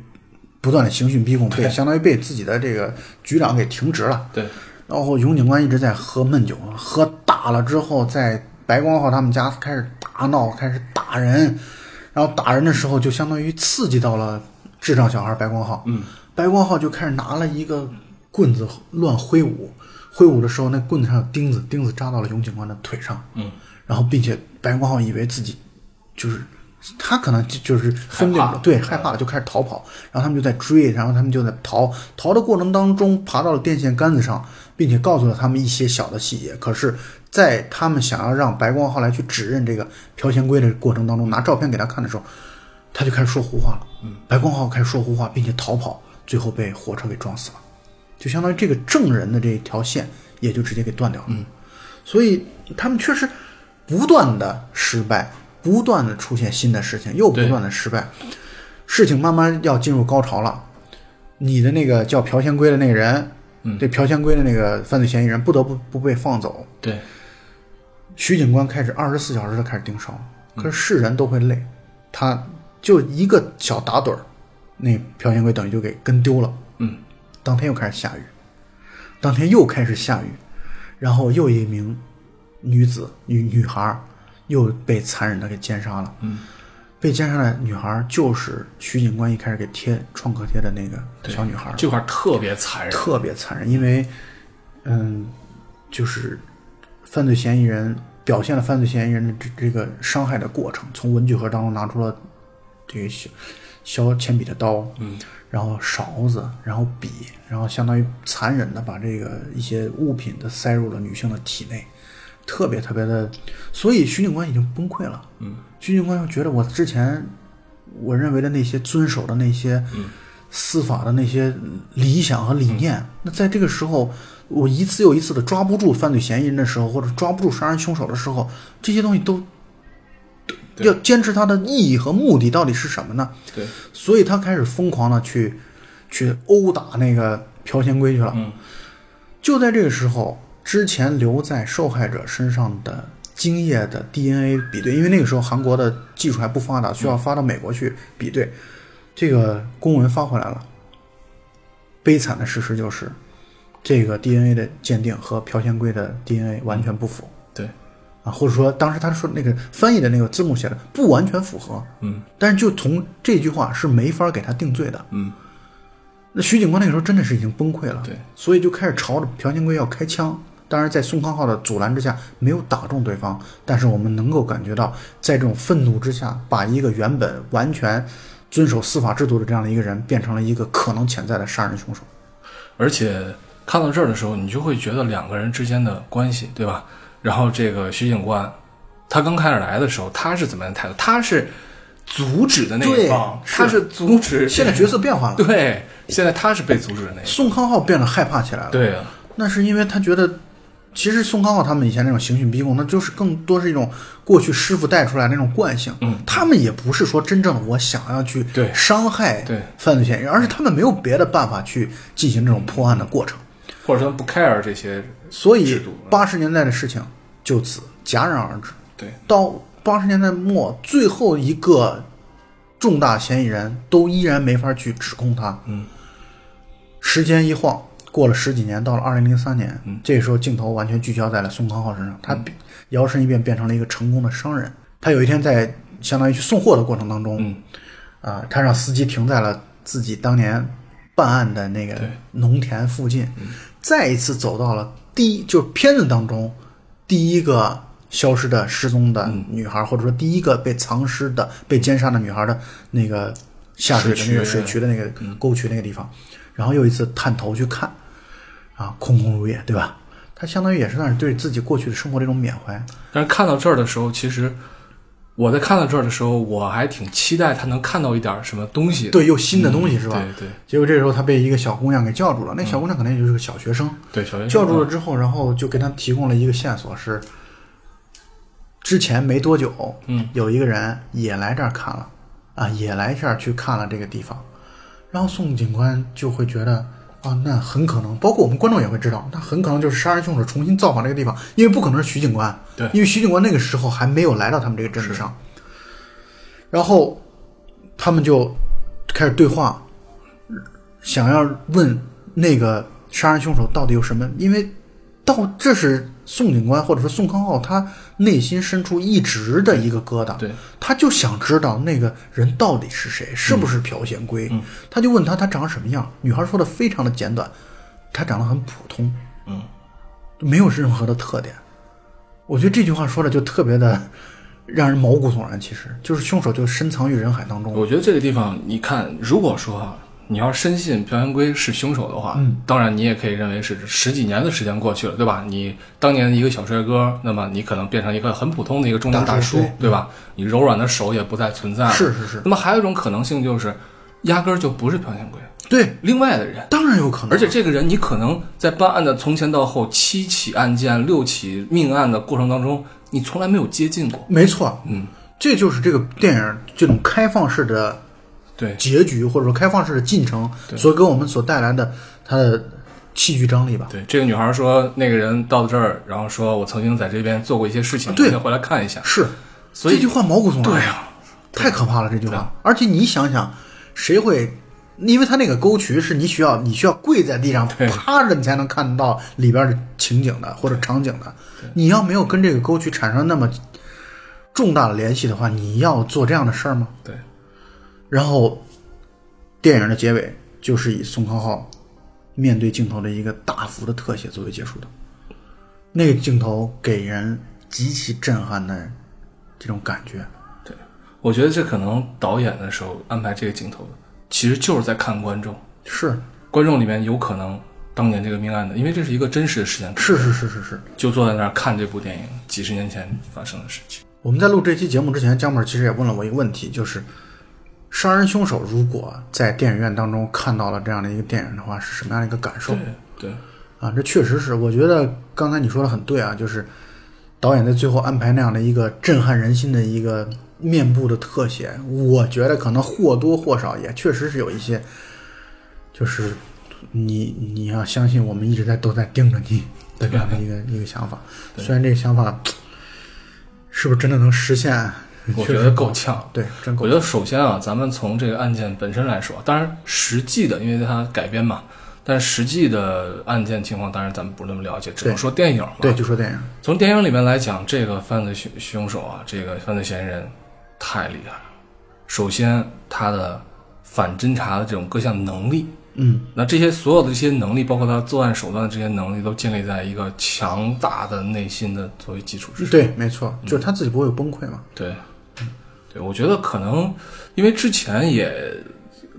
Speaker 2: 不断的刑讯逼供，被相当于被自己的这个局长给停职了。
Speaker 1: 对，
Speaker 2: 然后永警官一直在喝闷酒，喝大了之后，在白光浩他们家开始大闹，开始打人。然后打人的时候，就相当于刺激到了智障小孩白光浩。
Speaker 1: 嗯，
Speaker 2: 白光浩就开始拿了一个棍子乱挥舞，挥舞的时候，那棍子上有钉子，钉子扎到了永警官的腿上。
Speaker 1: 嗯，
Speaker 2: 然后并且白光浩以为自己就是他可能就就是分辨
Speaker 1: 了
Speaker 2: 对害怕了，就开始逃跑。然后他们就在追，然后他们就在逃，逃的过程当中爬到了电线杆子上，并且告诉了他们一些小的细节。可是，在他们想要让白光浩来去指认这个朴贤圭的过程当中，拿照片给他看的时候，他就开始说胡话了。嗯，白光浩开始说胡话，并且逃跑，最后被火车给撞死了。就相当于这个证人的这一条线也就直接给断掉了。嗯，所以他们确实不断的失败，不断的出现新的事情，又不断的失败，事情慢慢要进入高潮了。你的那个叫朴贤圭的那个人，
Speaker 1: 嗯
Speaker 2: 对朴贤圭的那个犯罪嫌疑人不得不不被放走，
Speaker 1: 对，
Speaker 2: 徐警官开始二十四小时的开始盯梢，
Speaker 1: 嗯
Speaker 2: 可是是人都会累，他就一个小打盹儿，那朴贤圭等于就给跟丢了。
Speaker 1: 嗯，
Speaker 2: 当天又开始下雨，当天又开始下雨，然后又一名女子女女孩又被残忍的给奸杀了。
Speaker 1: 嗯，
Speaker 2: 被奸杀的女孩就是徐警官一开始给贴创可贴的那个小女孩。
Speaker 1: 这块特别残忍。
Speaker 2: 特别残忍，因为，嗯，就是犯罪嫌疑人表现了犯罪嫌疑人的这这个伤害的过程，从文具盒当中拿出了这个削削铅笔的刀，
Speaker 1: 嗯，
Speaker 2: 然后勺子，然后笔，然后相当于残忍的把这个一些物品的塞入了女性的体内，特别特别的，所以徐警官已经崩溃了，
Speaker 1: 嗯，
Speaker 2: 徐警官又觉得我之前我认为的那些遵守的那些司法的那些理想和理念，那在这个时候，我一次又一次的抓不住犯罪嫌疑人的时候，或者抓不住杀人凶手的时候，这些东西都
Speaker 1: 对
Speaker 2: 要坚持它的意义和目的到底是什么呢？
Speaker 1: 对，
Speaker 2: 所以他开始疯狂的去去殴打那个朴贤圭去了。
Speaker 1: 嗯，
Speaker 2: 就在这个时候，之前留在受害者身上的精液的 DNA 比对，因为那个时候韩国的技术还不发达，需要发到美国去比对。这个公文发回来了，悲惨的事实就是，这个 DNA 的鉴定和朴贤圭的 DNA 完全不符。
Speaker 1: 对，
Speaker 2: 啊，或者说当时他说那个翻译的那个字幕写的不完全符合，
Speaker 1: 嗯
Speaker 2: 但是就从这句话是没法给他定罪的。
Speaker 1: 嗯，
Speaker 2: 那徐警官那个时候真的是已经崩溃了，
Speaker 1: 对，
Speaker 2: 所以就开始朝着朴贤圭要开枪。当然，在宋康昊的阻拦之下，没有打中对方，但是我们能够感觉到，在这种愤怒之下，把一个原本完全遵守司法制度的这样的一个人，变成了一个可能潜在的杀人凶手。
Speaker 1: 而且看到这儿的时候，你就会觉得两个人之间的关系，对吧？然后这个徐警官，他刚开始来的时候，他是怎么样的态度？他是阻止的那一方，
Speaker 2: 是
Speaker 1: 他是阻止。
Speaker 2: 现在角色变化了，
Speaker 1: 对，现在他是被阻止的那一方。
Speaker 2: 宋康昊变得害怕起来了。
Speaker 1: 对啊，
Speaker 2: 那是因为他觉得，其实宋康昊他们以前那种刑讯逼供，那就是更多是一种过去师傅带出来那种惯性。
Speaker 1: 嗯，
Speaker 2: 他们也不是说真正的我想要去
Speaker 1: 对
Speaker 2: 伤害
Speaker 1: 对
Speaker 2: 犯罪嫌疑人，而是他们没有别的办法去进行这种破案的过程。
Speaker 1: 或者说不 care 这些
Speaker 2: 所以八十年代的事情就此戛然而止。
Speaker 1: 对，
Speaker 2: 到八十年代末，最后一个重大嫌疑人都依然没法去指控他。
Speaker 1: 嗯，
Speaker 2: 时间一晃，过了十几年，到了二零零三年，
Speaker 1: 嗯。
Speaker 2: 这时候镜头完全聚焦在了宋康昊身上，他摇身一变变成了一个成功的商人。他有一天在相当于去送货的过程当中，
Speaker 1: 嗯。
Speaker 2: 啊，他让司机停在了自己当年办案的那个农田附近，再一次走到了第一，就是片子当中第一个消失的失踪的女孩，或者说第一个被藏尸的、被奸杀的女孩的那个下水的那个水
Speaker 1: 水渠
Speaker 2: 渠的那个沟渠那个地方，然后又一次探头去看，啊，空空如也，对吧？他相当于也是算是对自己过去的生活的一种缅怀。
Speaker 1: 但是看到这儿的时候，其实我在看到这儿的时候，我还挺期待他能看到一点什么东西。
Speaker 2: 对，又新的东西、是吧？
Speaker 1: 对对。
Speaker 2: 结果这时候他被一个小姑娘给叫住了，那小姑娘可能也就是个小学生，
Speaker 1: 对，小学生。
Speaker 2: 叫住了之后，然后就给他提供了一个线索是，之前没多久，
Speaker 1: 嗯，
Speaker 2: 有一个人也来这儿看了，啊，也来这儿去看了这个地方，然后宋警官就会觉得啊，那很可能，包括我们观众也会知道，那很可能就是杀人凶手重新造访这个地方，因为不可能是徐警官，
Speaker 1: 对
Speaker 2: 因为徐警官那个时候还没有来到他们这个镇子上，然后他们就开始对话，想要问那个杀人凶手到底有什么，因为到这是宋警官或者说宋康昊他内心深处一直的一个疙瘩，
Speaker 1: 对，
Speaker 2: 他就想知道那个人到底是谁，是不是朴贤圭？
Speaker 1: 嗯
Speaker 2: 他就问他他长什么样。女孩说的非常的简短，他长得很普通，
Speaker 1: 嗯，
Speaker 2: 没有任何的特点。我觉得这句话说的就特别的 让人毛骨悚然。其实就是凶手就深藏于人海当中。
Speaker 1: 我觉得这个地方，你看，如果说啊，你要深信朴元圭是凶手的话，
Speaker 2: 嗯
Speaker 1: 当然你也可以认为是十几年的时间过去了，对吧？你当年的一个小帅哥，那么你可能变成一个很普通的一个中年大叔，
Speaker 2: 大对
Speaker 1: 对吧？你柔软的手也不再存在了。
Speaker 2: 是是是，
Speaker 1: 那么还有一种可能性就是，压根儿就不是朴元圭，
Speaker 2: 对，
Speaker 1: 另外的人。
Speaker 2: 当然有可能。
Speaker 1: 而且这个人，你可能在办案的从前到后七起案件、六起命案的过程当中，你从来没有接近过。
Speaker 2: 没错，
Speaker 1: 嗯，
Speaker 2: 这就是这个电影这种开放式的
Speaker 1: 对
Speaker 2: 结局，或者说开放式的进程所给我们所带来的它的戏剧张力吧。
Speaker 1: 对，这个女孩说，那个人到了这儿，然后说我曾经在这边做过一些事情，
Speaker 2: 对
Speaker 1: 回来看一下。
Speaker 2: 是，
Speaker 1: 所以
Speaker 2: 这句话毛骨悚然。
Speaker 1: 对啊，
Speaker 2: 太可怕了这句话。而且你想想，谁会？因为他那个沟渠是你需要你需要跪在地上趴着，你才能看到里边的情景的或者场景的。你要没有跟这个沟渠产生那么重大的联系的话，你要做这样的事儿吗？
Speaker 1: 对，
Speaker 2: 然后，电影的结尾就是以宋康昊面对镜头的一个大幅的特写作为结束的。那个镜头给人极其震撼的这种感觉。
Speaker 1: 对，我觉得这可能导演的时候安排这个镜头，其实就是在看观众。
Speaker 2: 是
Speaker 1: 观众里面有可能当年这个命案的，因为这是一个真实的事件，
Speaker 2: 是是是是是。
Speaker 1: 就坐在那儿看这部电影，几十年前发生的事情。
Speaker 2: 我们在录这期节目之前，姜本其实也问了我一个问题，就是杀人凶手如果在电影院当中看到了这样的一个电影的话，是什么样的一个感受？
Speaker 1: 对对，
Speaker 2: 啊？这确实是，我觉得刚才你说的很对啊，就是导演在最后安排那样的一个震撼人心的一个面部的特写，我觉得可能或多或少也确实是有一些，就是你你要相信，我们一直在都在盯着你的这样的一个一个想法，虽然这个想法是不是真的能实现，
Speaker 1: 我觉得够呛。
Speaker 2: 对，真够
Speaker 1: 我觉得首先啊，咱们从这个案件本身来说，当然实际的，因为它改编嘛，但实际的案件情况，当然咱们不是那么了解，只能说电影嘛。
Speaker 2: 对，就说电影，
Speaker 1: 从电影里面来讲，这个犯罪凶凶手啊，这个犯罪嫌疑人太厉害了。首先，他的反侦查的这种各项能力，
Speaker 2: 嗯，
Speaker 1: 那这些所有的这些能力，包括他作案手段的这些能力，都建立在一个强大的内心的作为基础之上。
Speaker 2: 对，没错，就是他自己不会有崩溃嘛，
Speaker 1: 对，对，我觉得可能因为之前也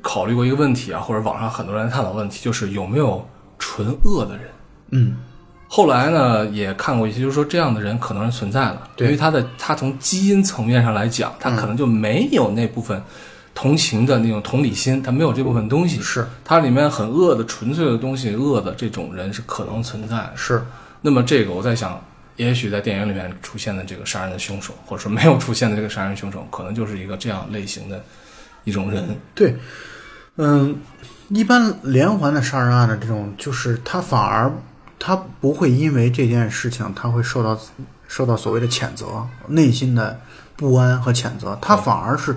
Speaker 1: 考虑过一个问题啊，或者网上很多人探讨问题，就是有没有纯恶的人。
Speaker 2: 嗯，
Speaker 1: 后来呢，也看过一些，就是说这样的人可能是存在的，
Speaker 2: 对
Speaker 1: 因为他的他从基因层面上来讲，他可能就没有那部分同情的那种同理心，他没有这部分东西。
Speaker 2: 是
Speaker 1: 他里面很恶的、纯粹的东西，恶的这种人是可能存在的。
Speaker 2: 是，
Speaker 1: 那么这个我在想，也许在电影里面出现的这个杀人的凶手，或者说没有出现的这个杀人凶手，可能就是一个这样类型的一种人。
Speaker 2: 对，嗯，一般连环的杀人案的这种，就是他反而他不会因为这件事情他会受到受到所谓的谴责，内心的不安和谴责，他反而是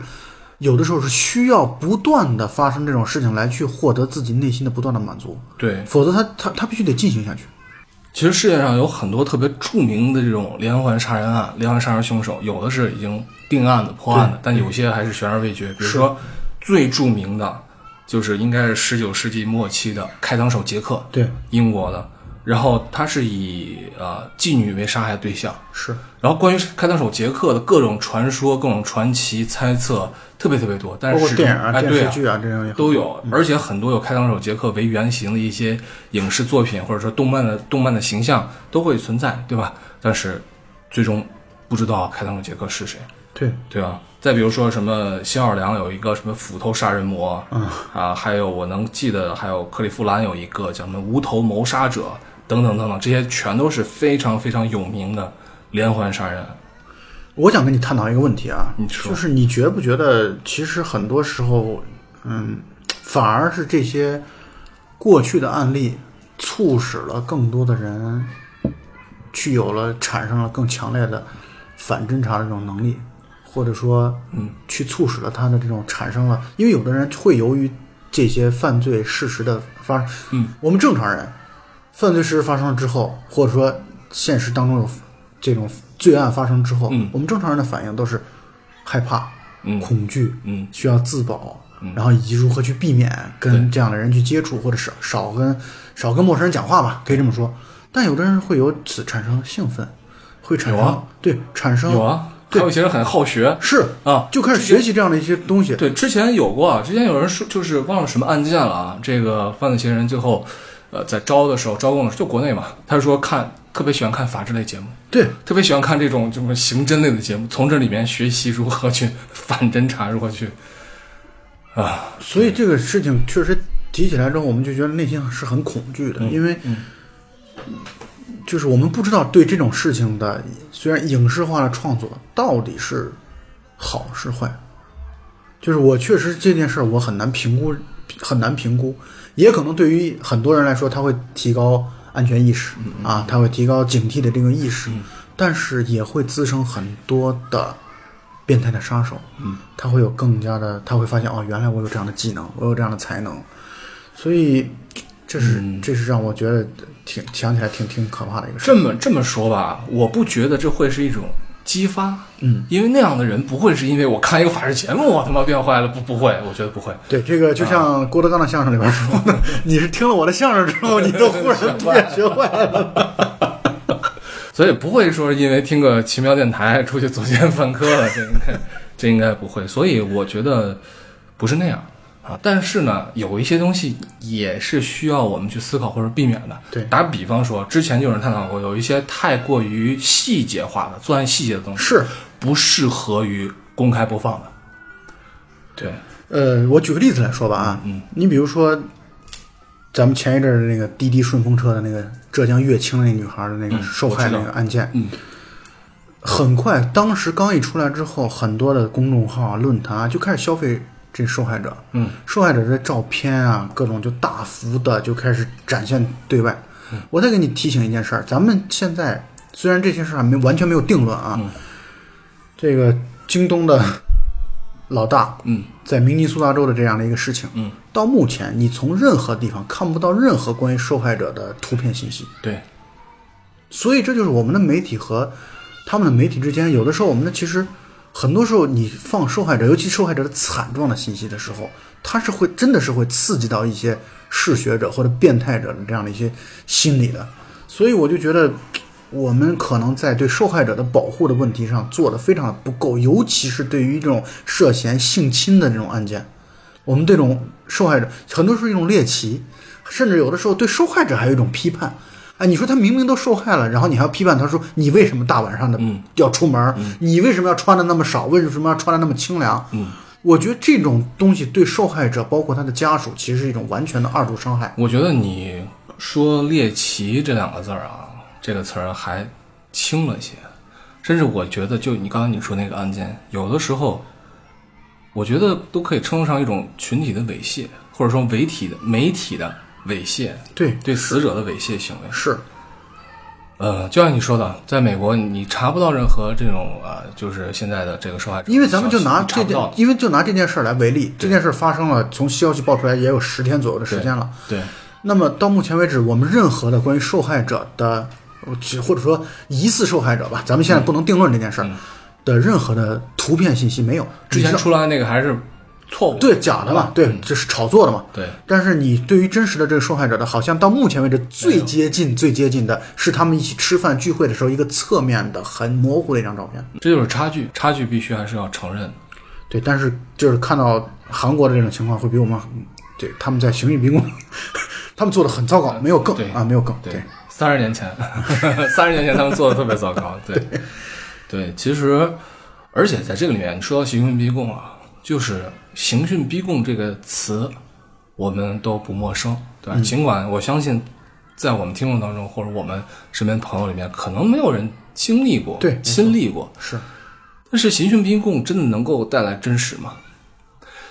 Speaker 2: 有的时候是需要不断的发生这种事情来去获得自己内心的不断的满足，
Speaker 1: 对，
Speaker 2: 否则他他他必须得进行下去。
Speaker 1: 其实世界上有很多特别著名的这种连环杀人案、连环杀人凶手，有的是已经定案的、破案的，但有些还是悬而未决。比如说，最著名的就是应该是十九世纪末期的开膛手杰克，
Speaker 2: 对，
Speaker 1: 英国的。然后他是以呃妓女为杀害对象，
Speaker 2: 是。
Speaker 1: 然后关于开膛手杰克的各种传说、各种传奇、猜测特别特别多，但是
Speaker 2: 包括电影啊、电视剧啊这种
Speaker 1: 都有，而且很多有开膛手杰克为原型的一些影视作品或者说动漫的动漫的形象都会存在，对吧？但是最终不知道开膛手杰克是谁，
Speaker 2: 对，
Speaker 1: 对吧？再比如说什么新奥尔良有一个什么斧头杀人魔，
Speaker 2: 嗯。
Speaker 1: 啊，还有我能记得还有克利夫兰有一个叫什么无头谋杀者等等等等，这些全都是非常非常有名的连环杀人案。
Speaker 2: 我想跟你探讨一个问题啊，
Speaker 1: 你说
Speaker 2: 就是你觉不觉得，其实很多时候，嗯，反而是这些过去的案例促使了更多的人具有了产生了更强烈的反侦查的这种能力，或者说，
Speaker 1: 嗯，
Speaker 2: 去促使了他的这种产生了，因为有的人会由于这些犯罪事实的发生，
Speaker 1: 嗯，
Speaker 2: 我们正常人犯罪事实发生了之后，或者说现实当中有这种罪案发生之后，
Speaker 1: 嗯
Speaker 2: 我们正常人的反应都是害怕、
Speaker 1: 嗯
Speaker 2: 恐惧，
Speaker 1: 嗯
Speaker 2: 需要自保，然后以及如何去避免跟这样的人去接触，或者少少跟少跟陌生人讲话吧，可以这么说。但有的人会由此产生兴奋，会产生、
Speaker 1: 啊
Speaker 2: 对产生
Speaker 1: 有啊，还有一些人很好学
Speaker 2: 是
Speaker 1: 啊，
Speaker 2: 就开始学习这样的一些东西。
Speaker 1: 对，之前有过啊，之前有人说就是忘了什么案件了啊，这个犯罪嫌疑人最后，呃，在招的时候招工的时候，就国内嘛，他说看特别喜欢看法制类节目，
Speaker 2: 对
Speaker 1: 特别喜欢看这种什么刑侦类的节目，从这里面学习如何去 反侦查，如何去啊，
Speaker 2: 所以这个事情确实提起来之后，我们就觉得内心是很恐惧的，因为就是我们不知道对这种事情的虽然影视化的创作到底是好是坏。就是我确实这件事我很难评估，很难评估，也可能对于很多人来说，他会提高安全意识啊，他会提高警惕的这个意识，但是也会滋生很多的变态的杀手，嗯，他会有更加的，他会发现哦，原来我有这样的技能，我有这样的才能，所以这是、这是让我觉得挺想起来挺挺可怕的一个事。
Speaker 1: 这么这么说吧，我不觉得这会是一种激发，
Speaker 2: 嗯，
Speaker 1: 因为那样的人不会是因为我看一个法制节目我他妈变坏了，不不会，我觉得不会。
Speaker 2: 对，这个就像郭德纲的相声里边说的，你是听了我的相声之后，你都忽然变学坏了。
Speaker 1: 所以不会说因为听个奇妙电台出去作奸犯科了，这应该这应该不会。所以我觉得不是那样啊。但是呢，有一些东西也是需要我们去思考或者避免的。
Speaker 2: 对
Speaker 1: 打比方说，之前就有人探讨过，有一些太过于细节化的作案细节的东西
Speaker 2: 是，
Speaker 1: 不适合于公开播放的。对，
Speaker 2: 呃，我举个例子来说吧啊，
Speaker 1: 嗯，
Speaker 2: 你比如说，咱们前一阵儿的那个滴滴顺风车的那个浙江乐清那女孩的那个
Speaker 1: 嗯
Speaker 2: 受害那个案件，
Speaker 1: 嗯，
Speaker 2: 很快，当时刚一出来之后，很多的公众号啊、论坛啊就开始消费这受害者，
Speaker 1: 嗯，
Speaker 2: 受害者的照片啊，各种就大幅的就开始展现对外。我再给你提醒一件事儿，咱们现在虽然这些事儿还没完全没有定论啊，
Speaker 1: 嗯。
Speaker 2: 这个京东的老大
Speaker 1: 嗯。
Speaker 2: 在明尼苏达州的这样的一个事情，
Speaker 1: 嗯，
Speaker 2: 到目前你从任何地方看不到任何关于受害者的图片信息，
Speaker 1: 对，
Speaker 2: 所以这就是我们的媒体和他们的媒体之间，有的时候我们的其实很多时候你放受害者，尤其受害者的惨状的信息的时候，它是会真的是会刺激到一些嗜血者或者变态者的这样的一些心理的，所以我就觉得。我们可能在对受害者的保护的问题上做的非常的不够，尤其是对于这种涉嫌性侵的这种案件，我们这种受害者很多是一种猎奇，甚至有的时候对受害者还有一种批判。哎，你说他明明都受害了，然后你还要批判他说你为什么大晚上的
Speaker 1: 嗯
Speaker 2: 要出门？你为什么要穿的那么少？为什么要穿的那么清凉？
Speaker 1: 嗯，
Speaker 2: 我觉得这种东西对受害者，包括他的家属，其实是一种完全的二度伤害。
Speaker 1: 我觉得你说“猎奇”这两个字儿啊，这个词儿还轻了些，甚至我觉得，就你刚才你说那个案件，有的时候，我觉得都可以称得上一种群体的猥亵，或者说媒体的媒体的猥亵，
Speaker 2: 对，
Speaker 1: 对死者的猥亵行为。
Speaker 2: 是
Speaker 1: 呃，就像你说的，在美国你查不到任何这种啊、就是现在的这个受害者
Speaker 2: 因为咱们就拿这件，因为就拿这件事儿来为例，这件事儿发生了，从消息爆出来也有十天左右的时间了。
Speaker 1: 对，
Speaker 2: 那么到目前为止，我们任何的关于受害者的，或者说疑似受害者吧，咱们现在不能定论这件事儿、的任何的图片信息没有。
Speaker 1: 嗯之前出来那个还是错误，
Speaker 2: 对假的嘛，对，这是炒作的嘛。
Speaker 1: 对，
Speaker 2: 但是你对于真实的这个受害者的，好像到目前为止最接近、最接近的是他们一起吃饭聚会的时候一个侧面的很模糊的一张照片。
Speaker 1: 这就是差距，差距必须还是要承认。
Speaker 2: 对，但是就是看到韩国的这种情况，会比我们对他们在刑讯逼供，他们做的很糟糕，没有更
Speaker 1: 对
Speaker 2: 啊，没有更
Speaker 1: 对，三十年前，三十年前他们做的特别糟糕。对，对，其实，而且在这个里面，你说到刑讯逼供啊，就是刑讯逼供这个词，我们都不陌生，对
Speaker 2: 嗯
Speaker 1: 吧？尽管我相信，在我们听众当中，或者我们身边朋友里面，可能没有人经历过，
Speaker 2: 对
Speaker 1: 亲历过。
Speaker 2: 是
Speaker 1: 但是刑讯逼供真的能够带来真实吗？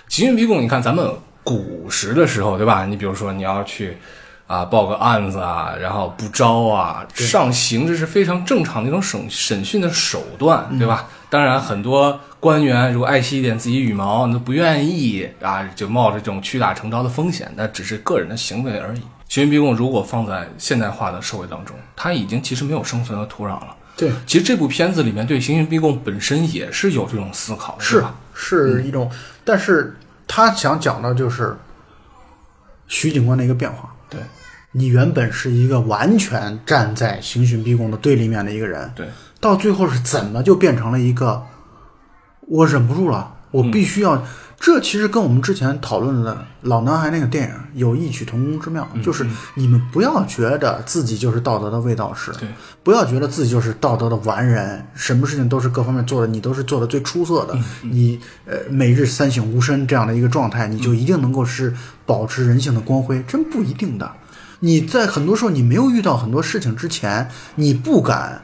Speaker 1: 刑讯逼供，你看咱们古时的时候，对吧？你比如说你要去啊报个案子啊，然后不招啊，上刑，这是非常正常的一种审审讯的手段，对吧？当然，很多官员如果爱惜一点自己羽毛，那不愿意啊，就冒着这种屈打成招的风险，那只是个人的行为而已。刑讯逼供如果放在现代化的社会当中，它已经其实没有生存的土壤了。
Speaker 2: 对，
Speaker 1: 其实这部片子里面对刑讯逼供本身也是有这种思考的，
Speaker 2: 是
Speaker 1: 吧？
Speaker 2: 是一种，但是他想讲的就是徐警官的一个变化。
Speaker 1: 对
Speaker 2: 你原本是一个完全站在刑讯逼供的对立面的一个人，
Speaker 1: 对
Speaker 2: 到最后是怎么就变成了一个我忍不住了，我必须要。这其实跟我们之前讨论的老男孩那个电影有异曲同工之妙，就是你们不要觉得自己就是道德的卫道士，不要觉得自己就是道德的完人，什么事情都是各方面做的，你都是做的最出色的，你呃每日三省吾身这样的一个状态，你就一定能够是保持人性的光辉，真不一定的。你在很多时候你没有遇到很多事情之前，你不敢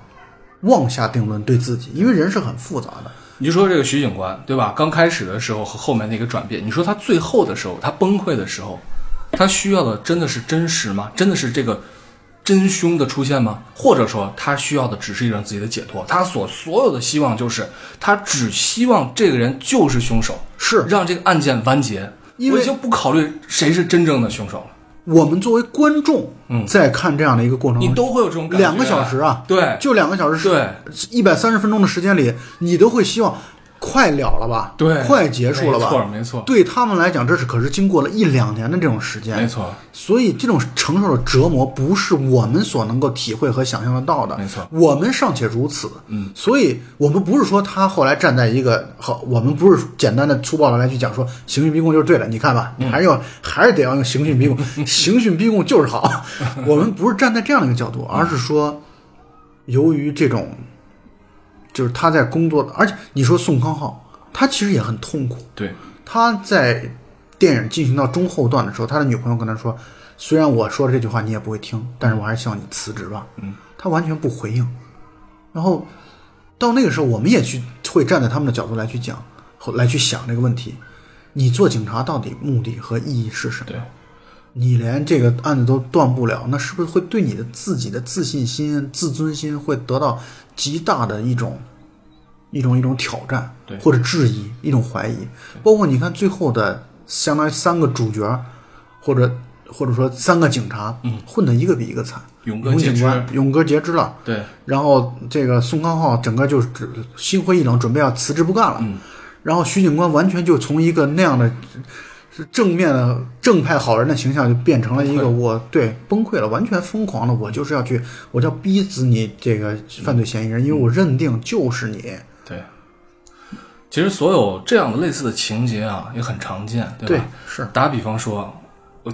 Speaker 2: 妄下定论对自己，因为人是很复杂的。
Speaker 1: 你就说这个徐警官，对吧？刚开始的时候和后面那个转变，你说他最后的时候，他崩溃的时候，他需要的真的是真实吗？真的是这个真凶的出现吗？或者说他需要的只是一种自己的解脱？他所所有的希望就是他只希望这个人就是凶手，
Speaker 2: 是
Speaker 1: 让这个案件完结。
Speaker 2: 因为
Speaker 1: 我已经不考虑谁是真正的凶手了。
Speaker 2: 我们作为观众，
Speaker 1: 嗯。
Speaker 2: 在看这样的一个过程中，
Speaker 1: 你都会有这种感觉
Speaker 2: 两个小时啊，
Speaker 1: 对。
Speaker 2: 就两个小时，
Speaker 1: 对，
Speaker 2: 一百三十分钟的时间里，你都会希望快了了吧，
Speaker 1: 对
Speaker 2: 快结束了吧，
Speaker 1: 没错没错。
Speaker 2: 对他们来讲，这是可是经过了一两年的这种时间，
Speaker 1: 没错，
Speaker 2: 所以这种承受的折磨不是我们所能够体会和想象得到的。
Speaker 1: 没错。
Speaker 2: 我们尚且如此，
Speaker 1: 嗯，
Speaker 2: 所以我们不是说他后来站在一个好，我们不是简单的粗暴的来去讲说刑讯逼供就是对的，你看吧，你还是要、还是得要用刑讯逼供，刑讯逼供就是好。我们不是站在这样的一个角度，而是说，由于这种，就是他在工作的，而且你说宋康昊，他其实也很痛苦，
Speaker 1: 对，
Speaker 2: 他在电影进行到中后段的时候，他的女朋友跟他说：“虽然我说的这句话你也不会听，但是我还是希望你辞职吧。”
Speaker 1: 嗯，
Speaker 2: 他完全不回应。然后到那个时候，我们也去会站在他们的角度来去讲，后来去想这个问题：你做警察到底目的和意义是什么？
Speaker 1: 对，
Speaker 2: 你连这个案子都断不了，那是不是会对你的自己的自信心、自尊心会得到极大的一种一种一种挑战，
Speaker 1: 对
Speaker 2: 或者质疑，一种怀疑？包括你看最后的相当于三个主角，或者或者说三个警察，
Speaker 1: 嗯，
Speaker 2: 混的一个比一个惨。
Speaker 1: 勇哥截肢，
Speaker 2: 警官勇哥截肢了，
Speaker 1: 对，
Speaker 2: 然后这个宋康昊整个就是只心灰意冷，准备要辞职不干了。
Speaker 1: 嗯，
Speaker 2: 然后徐警官完全就从一个那样的是正面的正派好人的形象，就变成了一个我对崩溃了，完全疯狂了，我就是要去，我就要逼死你这个犯罪嫌疑人，因为我认定就是你。
Speaker 1: 对。其实所有这样的类似的情节啊，也很常见，对吧？
Speaker 2: 是
Speaker 1: 打比方说，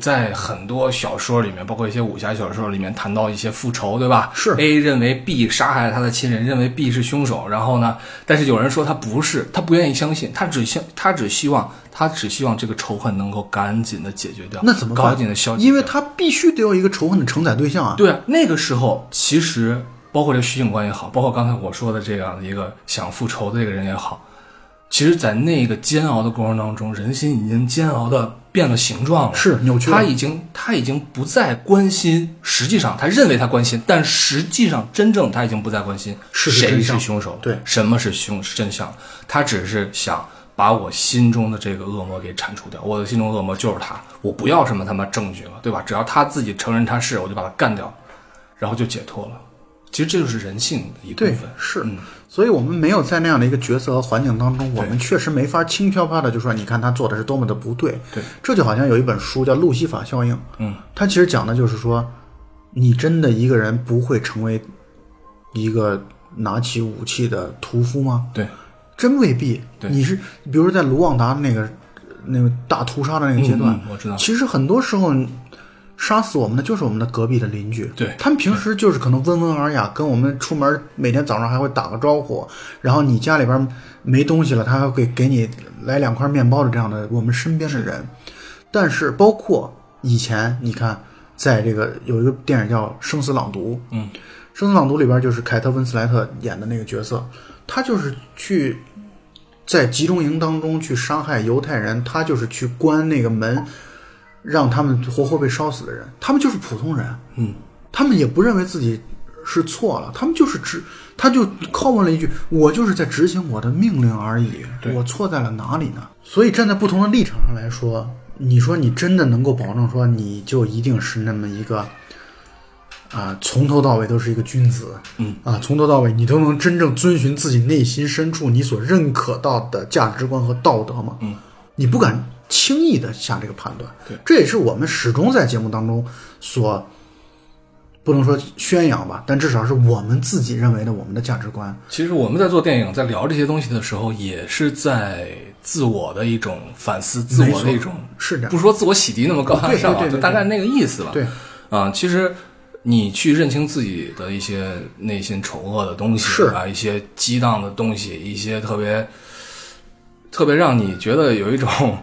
Speaker 1: 在很多小说里面，包括一些武侠小说里面谈到一些复仇，对吧？
Speaker 2: 是
Speaker 1: A 认为 B 杀害了他的亲人，认为 B 是凶手，然后呢，但是有人说他不是，他不愿意相信，他只希他只希望他只希望这个仇恨能够赶紧的解决掉，
Speaker 2: 那怎么办？
Speaker 1: 赶紧的消，
Speaker 2: 因为他必须得有一个仇恨的承载对象啊。
Speaker 1: 对啊，那个时候其实包括这徐警官也好，包括刚才我说的这样的一个想复仇的这个人也好，其实，在那个煎熬的过程当中，人心已经煎熬的变了形状了，
Speaker 2: 是扭曲了
Speaker 1: 他已经他已经不再关心，实际上他认为他关心，但实际上真正他已经不再关心谁
Speaker 2: 是是真相
Speaker 1: 是凶手，
Speaker 2: 对
Speaker 1: 什么是凶真相，他只是想。把我心中的这个恶魔给铲除掉，我的心中恶魔就是他，我不要什么他妈证据了，对吧？只要他自己承认他是，我就把他干掉，然后就解脱了。其实这就是人性的一部
Speaker 2: 对
Speaker 1: 分，，
Speaker 2: 是，
Speaker 1: 嗯
Speaker 2: 所以我们没有在那样的一个角色和环境当中，我们确实没法轻飘飘的就说，你看他做的是多么的不对。
Speaker 1: 对，
Speaker 2: 这就好像有一本书叫《路西法效应》，
Speaker 1: 嗯，
Speaker 2: 它其实讲的就是说，你真的一个人不会成为一个拿起武器的屠夫吗？
Speaker 1: 对，
Speaker 2: 真未必。
Speaker 1: 对
Speaker 2: 你是比如说在卢旺达那个那个大屠杀的那个阶段，
Speaker 1: 嗯嗯我知道
Speaker 2: 其实很多时候杀死我们的就是我们的隔壁的邻居。
Speaker 1: 对
Speaker 2: 他们平时就是可能温文尔雅，跟我们出门每天早上还会打个招呼，然后你家里边没东西了，他还会给你来两块面包的这样的我们身边的人。但是包括以前你看，在这个有一个电影叫《生死朗读》，
Speaker 1: 嗯，《
Speaker 2: 生死朗读》里边就是凯特温斯莱特演的那个角色，他就是去在集中营当中去伤害犹太人，他就是去关那个门，让他们活活被烧死的人，他们就是普通人，
Speaker 1: 嗯，
Speaker 2: 他们也不认为自己是错了，他们就是执，他就拷问了一句：“我就是在执行我的命令而已，我错在了哪里呢？”所以站在不同的立场上来说，你说你真的能够保证说你就一定是那么一个啊，从头到尾都是一个君子，
Speaker 1: 嗯。
Speaker 2: 啊，从头到尾你都能真正遵循自己内心深处你所认可到的价值观和道德吗？
Speaker 1: 嗯，
Speaker 2: 你不敢轻易的下这个判断。
Speaker 1: 对，
Speaker 2: 这也是我们始终在节目当中所不能说宣扬吧，但至少是我们自己认为的我们的价值观。
Speaker 1: 其实我们在做电影，在聊这些东西的时候，也是在自我的一种反思，自我的一种
Speaker 2: 是的，
Speaker 1: 不说自我洗涤那么高大上啊，
Speaker 2: 对对对对
Speaker 1: 就大概那个意思吧。
Speaker 2: 对，
Speaker 1: 啊，其实你去认清自己的一些内心丑恶的东西，
Speaker 2: 是
Speaker 1: 啊，一些激荡的东西，一些特别特别让你觉得有一种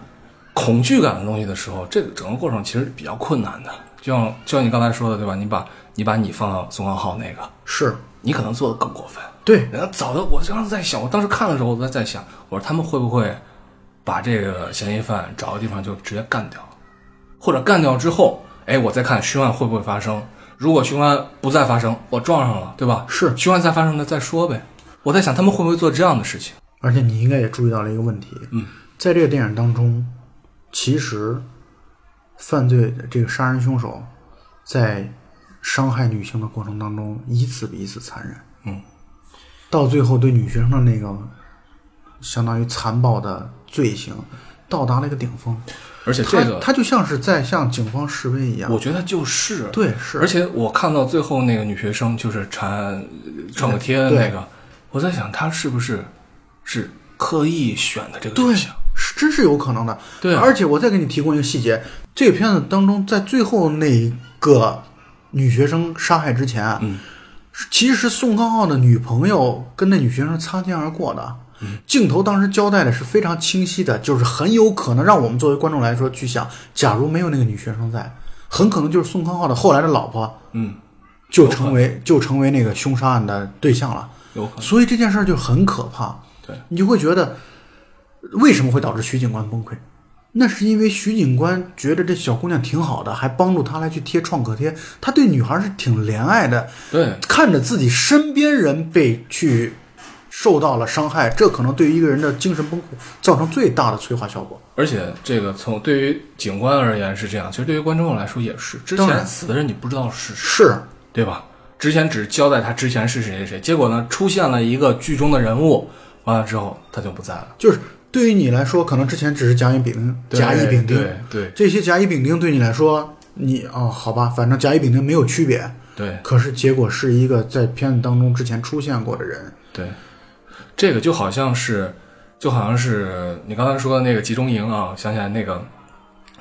Speaker 1: 恐惧感的东西的时候，这个整个过程其实比较困难的。就像就像你刚才说的，对吧？你把你把你放到宋康昊那个，
Speaker 2: 是
Speaker 1: 你可能做的更过分。
Speaker 2: 对，
Speaker 1: 人家早的，我当时在想，我当时看的时候，我在在想，我说他们会不会把这个嫌疑犯找个地方就直接干掉，或者干掉之后，哎，我再看凶案会不会发生？如果凶案不再发生，我撞上了，对吧？
Speaker 2: 是
Speaker 1: 凶案再发生了再说呗。我在想他们会不会做这样的事情？
Speaker 2: 而且你应该也注意到了一个问题，
Speaker 1: 嗯，
Speaker 2: 在这个电影当中，其实犯罪的这个杀人凶手在伤害女性的过程当中，一次比一次残忍，
Speaker 1: 嗯，
Speaker 2: 到最后对女学生的那个相当于残暴的罪行，到达了一个顶峰。
Speaker 1: 而且这个，
Speaker 2: 他他就像是在向警方示威一样，
Speaker 1: 我觉得就是，
Speaker 2: 对是，
Speaker 1: 而且我看到最后那个女学生就是缠创可贴那个，我在想她是不是是刻意选的这个
Speaker 2: 对
Speaker 1: 对象？
Speaker 2: 是真是有可能的。
Speaker 1: 对啊
Speaker 2: 而且我再给你提供一个细节，这个片子当中，在最后那个女学生杀害之前，
Speaker 1: 嗯，
Speaker 2: 其实宋康昊的女朋友跟那女学生擦肩而过的。
Speaker 1: 嗯
Speaker 2: 镜头当时交代的是非常清晰的，就是很有可能让我们作为观众来说去想，假如没有那个女学生在，很可能就是宋康昊的后来的老婆
Speaker 1: 嗯，
Speaker 2: 就成为就成为那个凶杀案的对象了。
Speaker 1: 有可能。
Speaker 2: 所以这件事儿就很可怕。
Speaker 1: 对，
Speaker 2: 你就会觉得，为什么会导致徐警官崩溃？那是因为徐警官觉得这小姑娘挺好的，还帮助她来去贴创可贴，他对女孩是挺怜爱的。
Speaker 1: 对，
Speaker 2: 看着自己身边人被去受到了伤害，这可能对于一个人的精神崩溃造成最大的催化效果。
Speaker 1: 而且这个从对于警官而言是这样，其实对于观众来说也是。之
Speaker 2: 当然
Speaker 1: 前死的人你不知道是谁，
Speaker 2: 是，
Speaker 1: 对吧？之前只交代他之前是谁谁谁，结果呢出现了一个剧中的人物，完了之后他就不在了。
Speaker 2: 就是对于你来说，可能之前只是甲乙丙丁，甲乙丙丁，
Speaker 1: 对对
Speaker 2: 这些甲乙丙丁对你来说，你哦，好吧，反正甲乙丙丁没有区别。
Speaker 1: 对
Speaker 2: 可是结果是一个在片子当中之前出现过的人，
Speaker 1: 对，这个就好像是，就好像是你刚才说的那个集中营啊，想起来那个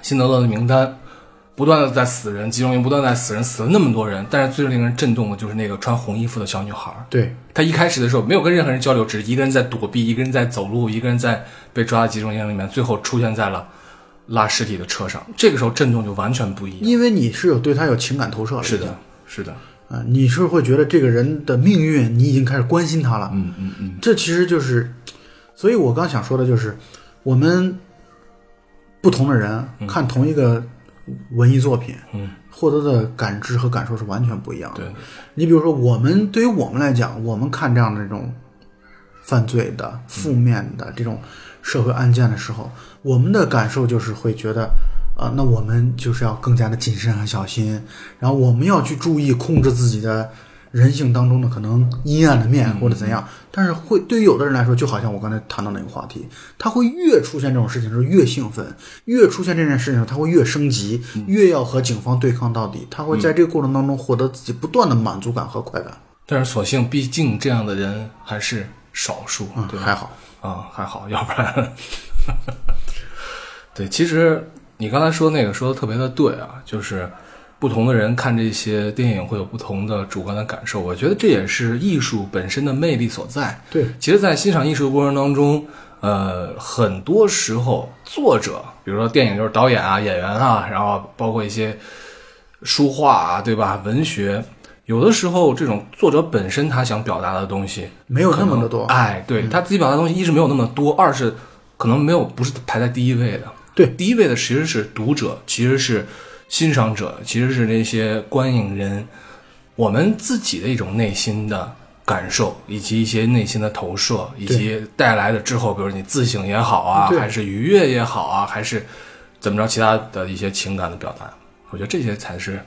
Speaker 1: 辛德勒的名单，不断的在死人，集中营不断在死人，死了那么多人，但是最令人震动的就是那个穿红衣服的小女孩。
Speaker 2: 对，
Speaker 1: 她一开始的时候没有跟任何人交流，只是一个人在躲避，一个人在走路，一个人在被抓到集中营里面，最后出现在了拉尸体的车上。这个时候震动就完全不一样。
Speaker 2: 因为你是有对他有情感投射了，
Speaker 1: 是的，是的，
Speaker 2: 啊、你是会觉得这个人的命运，你已经开始关心他了，
Speaker 1: 嗯嗯嗯，
Speaker 2: 这其实就是，所以我刚想说的就是，我们不同的人看同一个文艺作品，
Speaker 1: 嗯，
Speaker 2: 获得的感知和感受是完全不一样的。
Speaker 1: 对，
Speaker 2: 你比如说，我们对于我们来讲，我们看这样的这种犯罪的负面的这种社会案件的时候，我们的感受就是会觉得，啊、那我们就是要更加的谨慎和小心，然后我们要去注意控制自己的人性当中的可能阴暗的面或者怎样。但是会对于有的人来说，就好像我刚才谈到那个话题，他会越出现这种事情的时候越兴奋，越出现这件事情的时候他会越升级，越要和警方对抗到底。他会在这个过程当中获得自己不断的满足感和快感。
Speaker 1: 但是所幸，毕竟这样的人还是少数，
Speaker 2: 嗯，
Speaker 1: 对吧？
Speaker 2: 还好。
Speaker 1: 啊，还好，要不然，对，其实你刚才说那个说的特别的对啊，就是不同的人看这些电影会有不同的主观的感受，我觉得这也是艺术本身的魅力所在。
Speaker 2: 对，
Speaker 1: 其实，在欣赏艺术的过程当中，呃，很多时候作者，比如说电影就是导演啊、演员啊，然后包括一些书画啊，对吧？文学，有的时候这种作者本身他想表达的东西
Speaker 2: 没有那么的多。嗯
Speaker 1: 哎，对、他自己表达的东西，一是没有那么多，二是可能没有不是排在第一位的。
Speaker 2: 对
Speaker 1: 第一位的其实是读者，其实是欣赏者，其实是那些观影人，我们自己的一种内心的感受，以及一些内心的投射，以及带来的之后，比如你自省也好啊，还是愉悦也好啊，还是怎么着其他的一些情感的表达，我觉得这些才是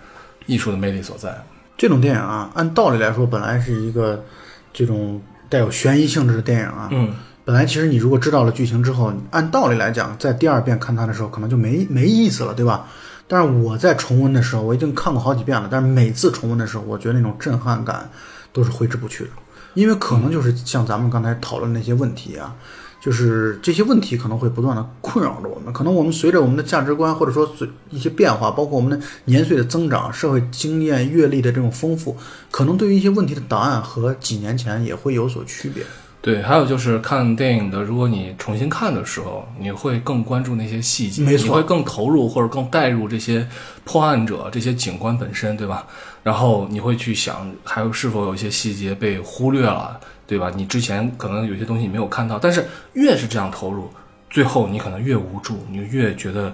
Speaker 1: 艺术的魅力所在。
Speaker 2: 这种电影啊，按道理来说，本来是一个这种带有悬疑性质的电影啊。
Speaker 1: 嗯，
Speaker 2: 本来其实你如果知道了剧情之后，按道理来讲，在第二遍看它的时候，可能就没没意思了，对吧？但是我在重温的时候，我已经看过好几遍了，但是每次重温的时候，我觉得那种震撼感都是挥之不去的，因为可能就是像咱们刚才讨论那些问题啊，就是这些问题可能会不断的困扰着我们，可能我们随着我们的价值观或者说随一些变化，包括我们的年岁的增长、社会经验、阅历的这种丰富，可能对于一些问题的答案和几年前也会有所区别。
Speaker 1: 对，还有就是看电影的，如果你重新看的时候，你会更关注那些细节，
Speaker 2: 没错
Speaker 1: 你会更投入或者更带入这些破案者、这些警官本身，对吧？然后你会去想，还有是否有一些细节被忽略了，对吧？你之前可能有些东西你没有看到，但是越是这样投入，最后你可能越无助，你越觉得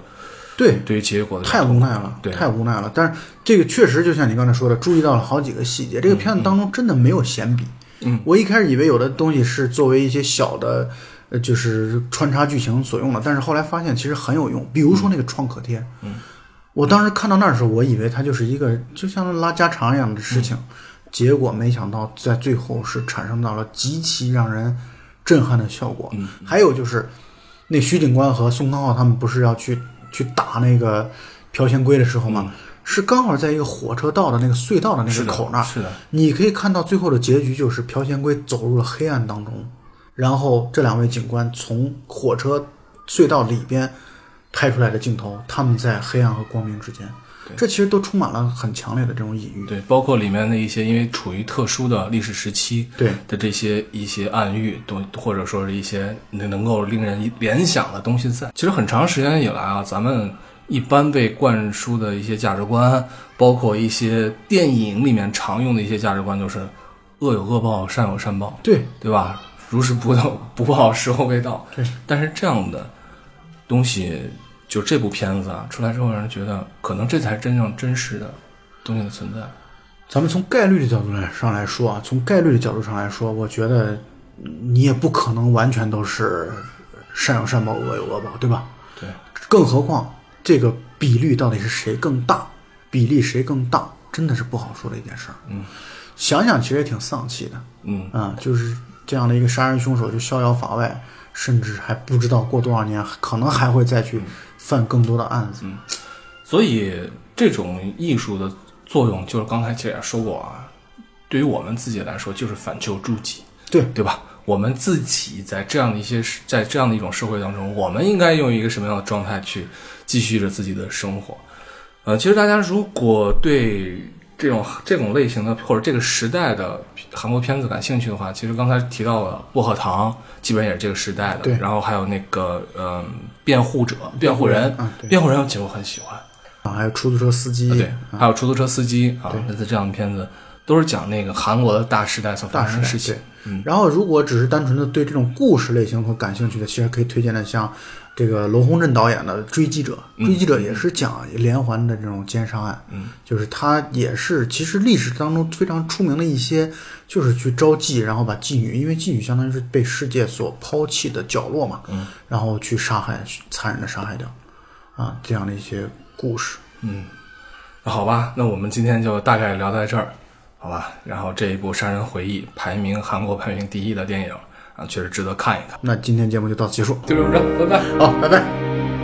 Speaker 2: 对，
Speaker 1: 对于结果的
Speaker 2: 太无奈了，
Speaker 1: 对
Speaker 2: 太无奈了。但是这个确实就像你刚才说的，注意到了好几个细节。这个片子当中真的没有闲笔。
Speaker 1: 嗯，
Speaker 2: 我一开始以为有的东西是作为一些小的，呃，就是穿插剧情所用的，但是后来发现其实很有用。比如说那个创可贴，
Speaker 1: 嗯，
Speaker 2: 我当时看到那儿的时候，我以为它就是一个就像拉家常一样的事情，结果没想到在最后是产生到了极其让人震撼的效果。
Speaker 1: 嗯，
Speaker 2: 还有就是那徐警官和宋康昊他们不是要去去打那个朴贤圭的时候吗？是刚好在一个火车道的那个隧道的那个口那儿，
Speaker 1: 是的，
Speaker 2: 你可以看到最后的结局就是朴贤圭走入了黑暗当中，然后这两位警官从火车隧道里边拍出来的镜头，他们在黑暗和光明之间，这其实都充满了很强烈的这种隐喻。
Speaker 1: 对，包括里面的一些因为处于特殊的历史时期，
Speaker 2: 对
Speaker 1: 的这些一些暗喻，都或者说是一些能能够令人联想的东西在。其实很长时间以来啊，咱们一般被灌输的一些价值观，包括一些电影里面常用的一些价值观，就是恶有恶报，善有善报，
Speaker 2: 对
Speaker 1: 对吧？如实不到不报，时候未到。
Speaker 2: 对，
Speaker 1: 但是这样的东西，就这部片子啊出来之后，让人觉得可能这才是真正真实的东西的存在。
Speaker 2: 咱们从概率的角度来上来说啊，从概率的角度上来说，我觉得你也不可能完全都是善有善报，恶有恶报，对吧？
Speaker 1: 对，
Speaker 2: 更何况这个比率到底是谁更大，比例谁更大，真的是不好说的一件事儿。
Speaker 1: 嗯，
Speaker 2: 想想其实也挺丧气的
Speaker 1: 嗯。
Speaker 2: 啊、就是这样的一个杀人凶手就逍遥法外，甚至还不知道过多少年，可能还会再去犯更多的案子。
Speaker 1: 嗯所以这种艺术的作用，就是刚才其实也说过啊，对于我们自己来说，就是反求诸己，
Speaker 2: 对
Speaker 1: 对吧？我们自己在这样的一些在这样的一种社会当中，我们应该用一个什么样的状态去继续着自己的生活？呃，其实大家如果对这种这种类型的或者这个时代的韩国片子感兴趣的话，其实刚才提到了薄荷糖，基本也是这个时代的。
Speaker 2: 对
Speaker 1: 然后还有那个嗯、辩护者、辩护人，辩护人其实我很喜欢。
Speaker 2: 啊，还有出租车司机，
Speaker 1: 还有出租车司机啊，类似这样的片子，都是讲那个韩国的大时代所发
Speaker 2: 大时代
Speaker 1: 生的事情。
Speaker 2: 对。
Speaker 1: 嗯，
Speaker 2: 然后，如果只是单纯的对这种故事类型和感兴趣的，其实可以推荐的像这个罗洪镇导演的《追击者》，《追击者》也是讲连环的这种奸杀案，
Speaker 1: 嗯，
Speaker 2: 就是他也是其实历史当中非常出名的一些，就是去招妓，然后把妓女，因为妓女相当于是被世界所抛弃的角落嘛，
Speaker 1: 嗯，
Speaker 2: 然后去杀害，残忍的杀害掉，啊，这样的一些故事。
Speaker 1: 嗯，那好吧，那我们今天就大概聊在这儿，好吧？然后这一部《杀人回忆》排名韩国排名第一的电影啊，确实值得看一看。
Speaker 2: 那今天节目就到此结束，
Speaker 1: 就这么着，拜拜。
Speaker 2: 好，拜拜。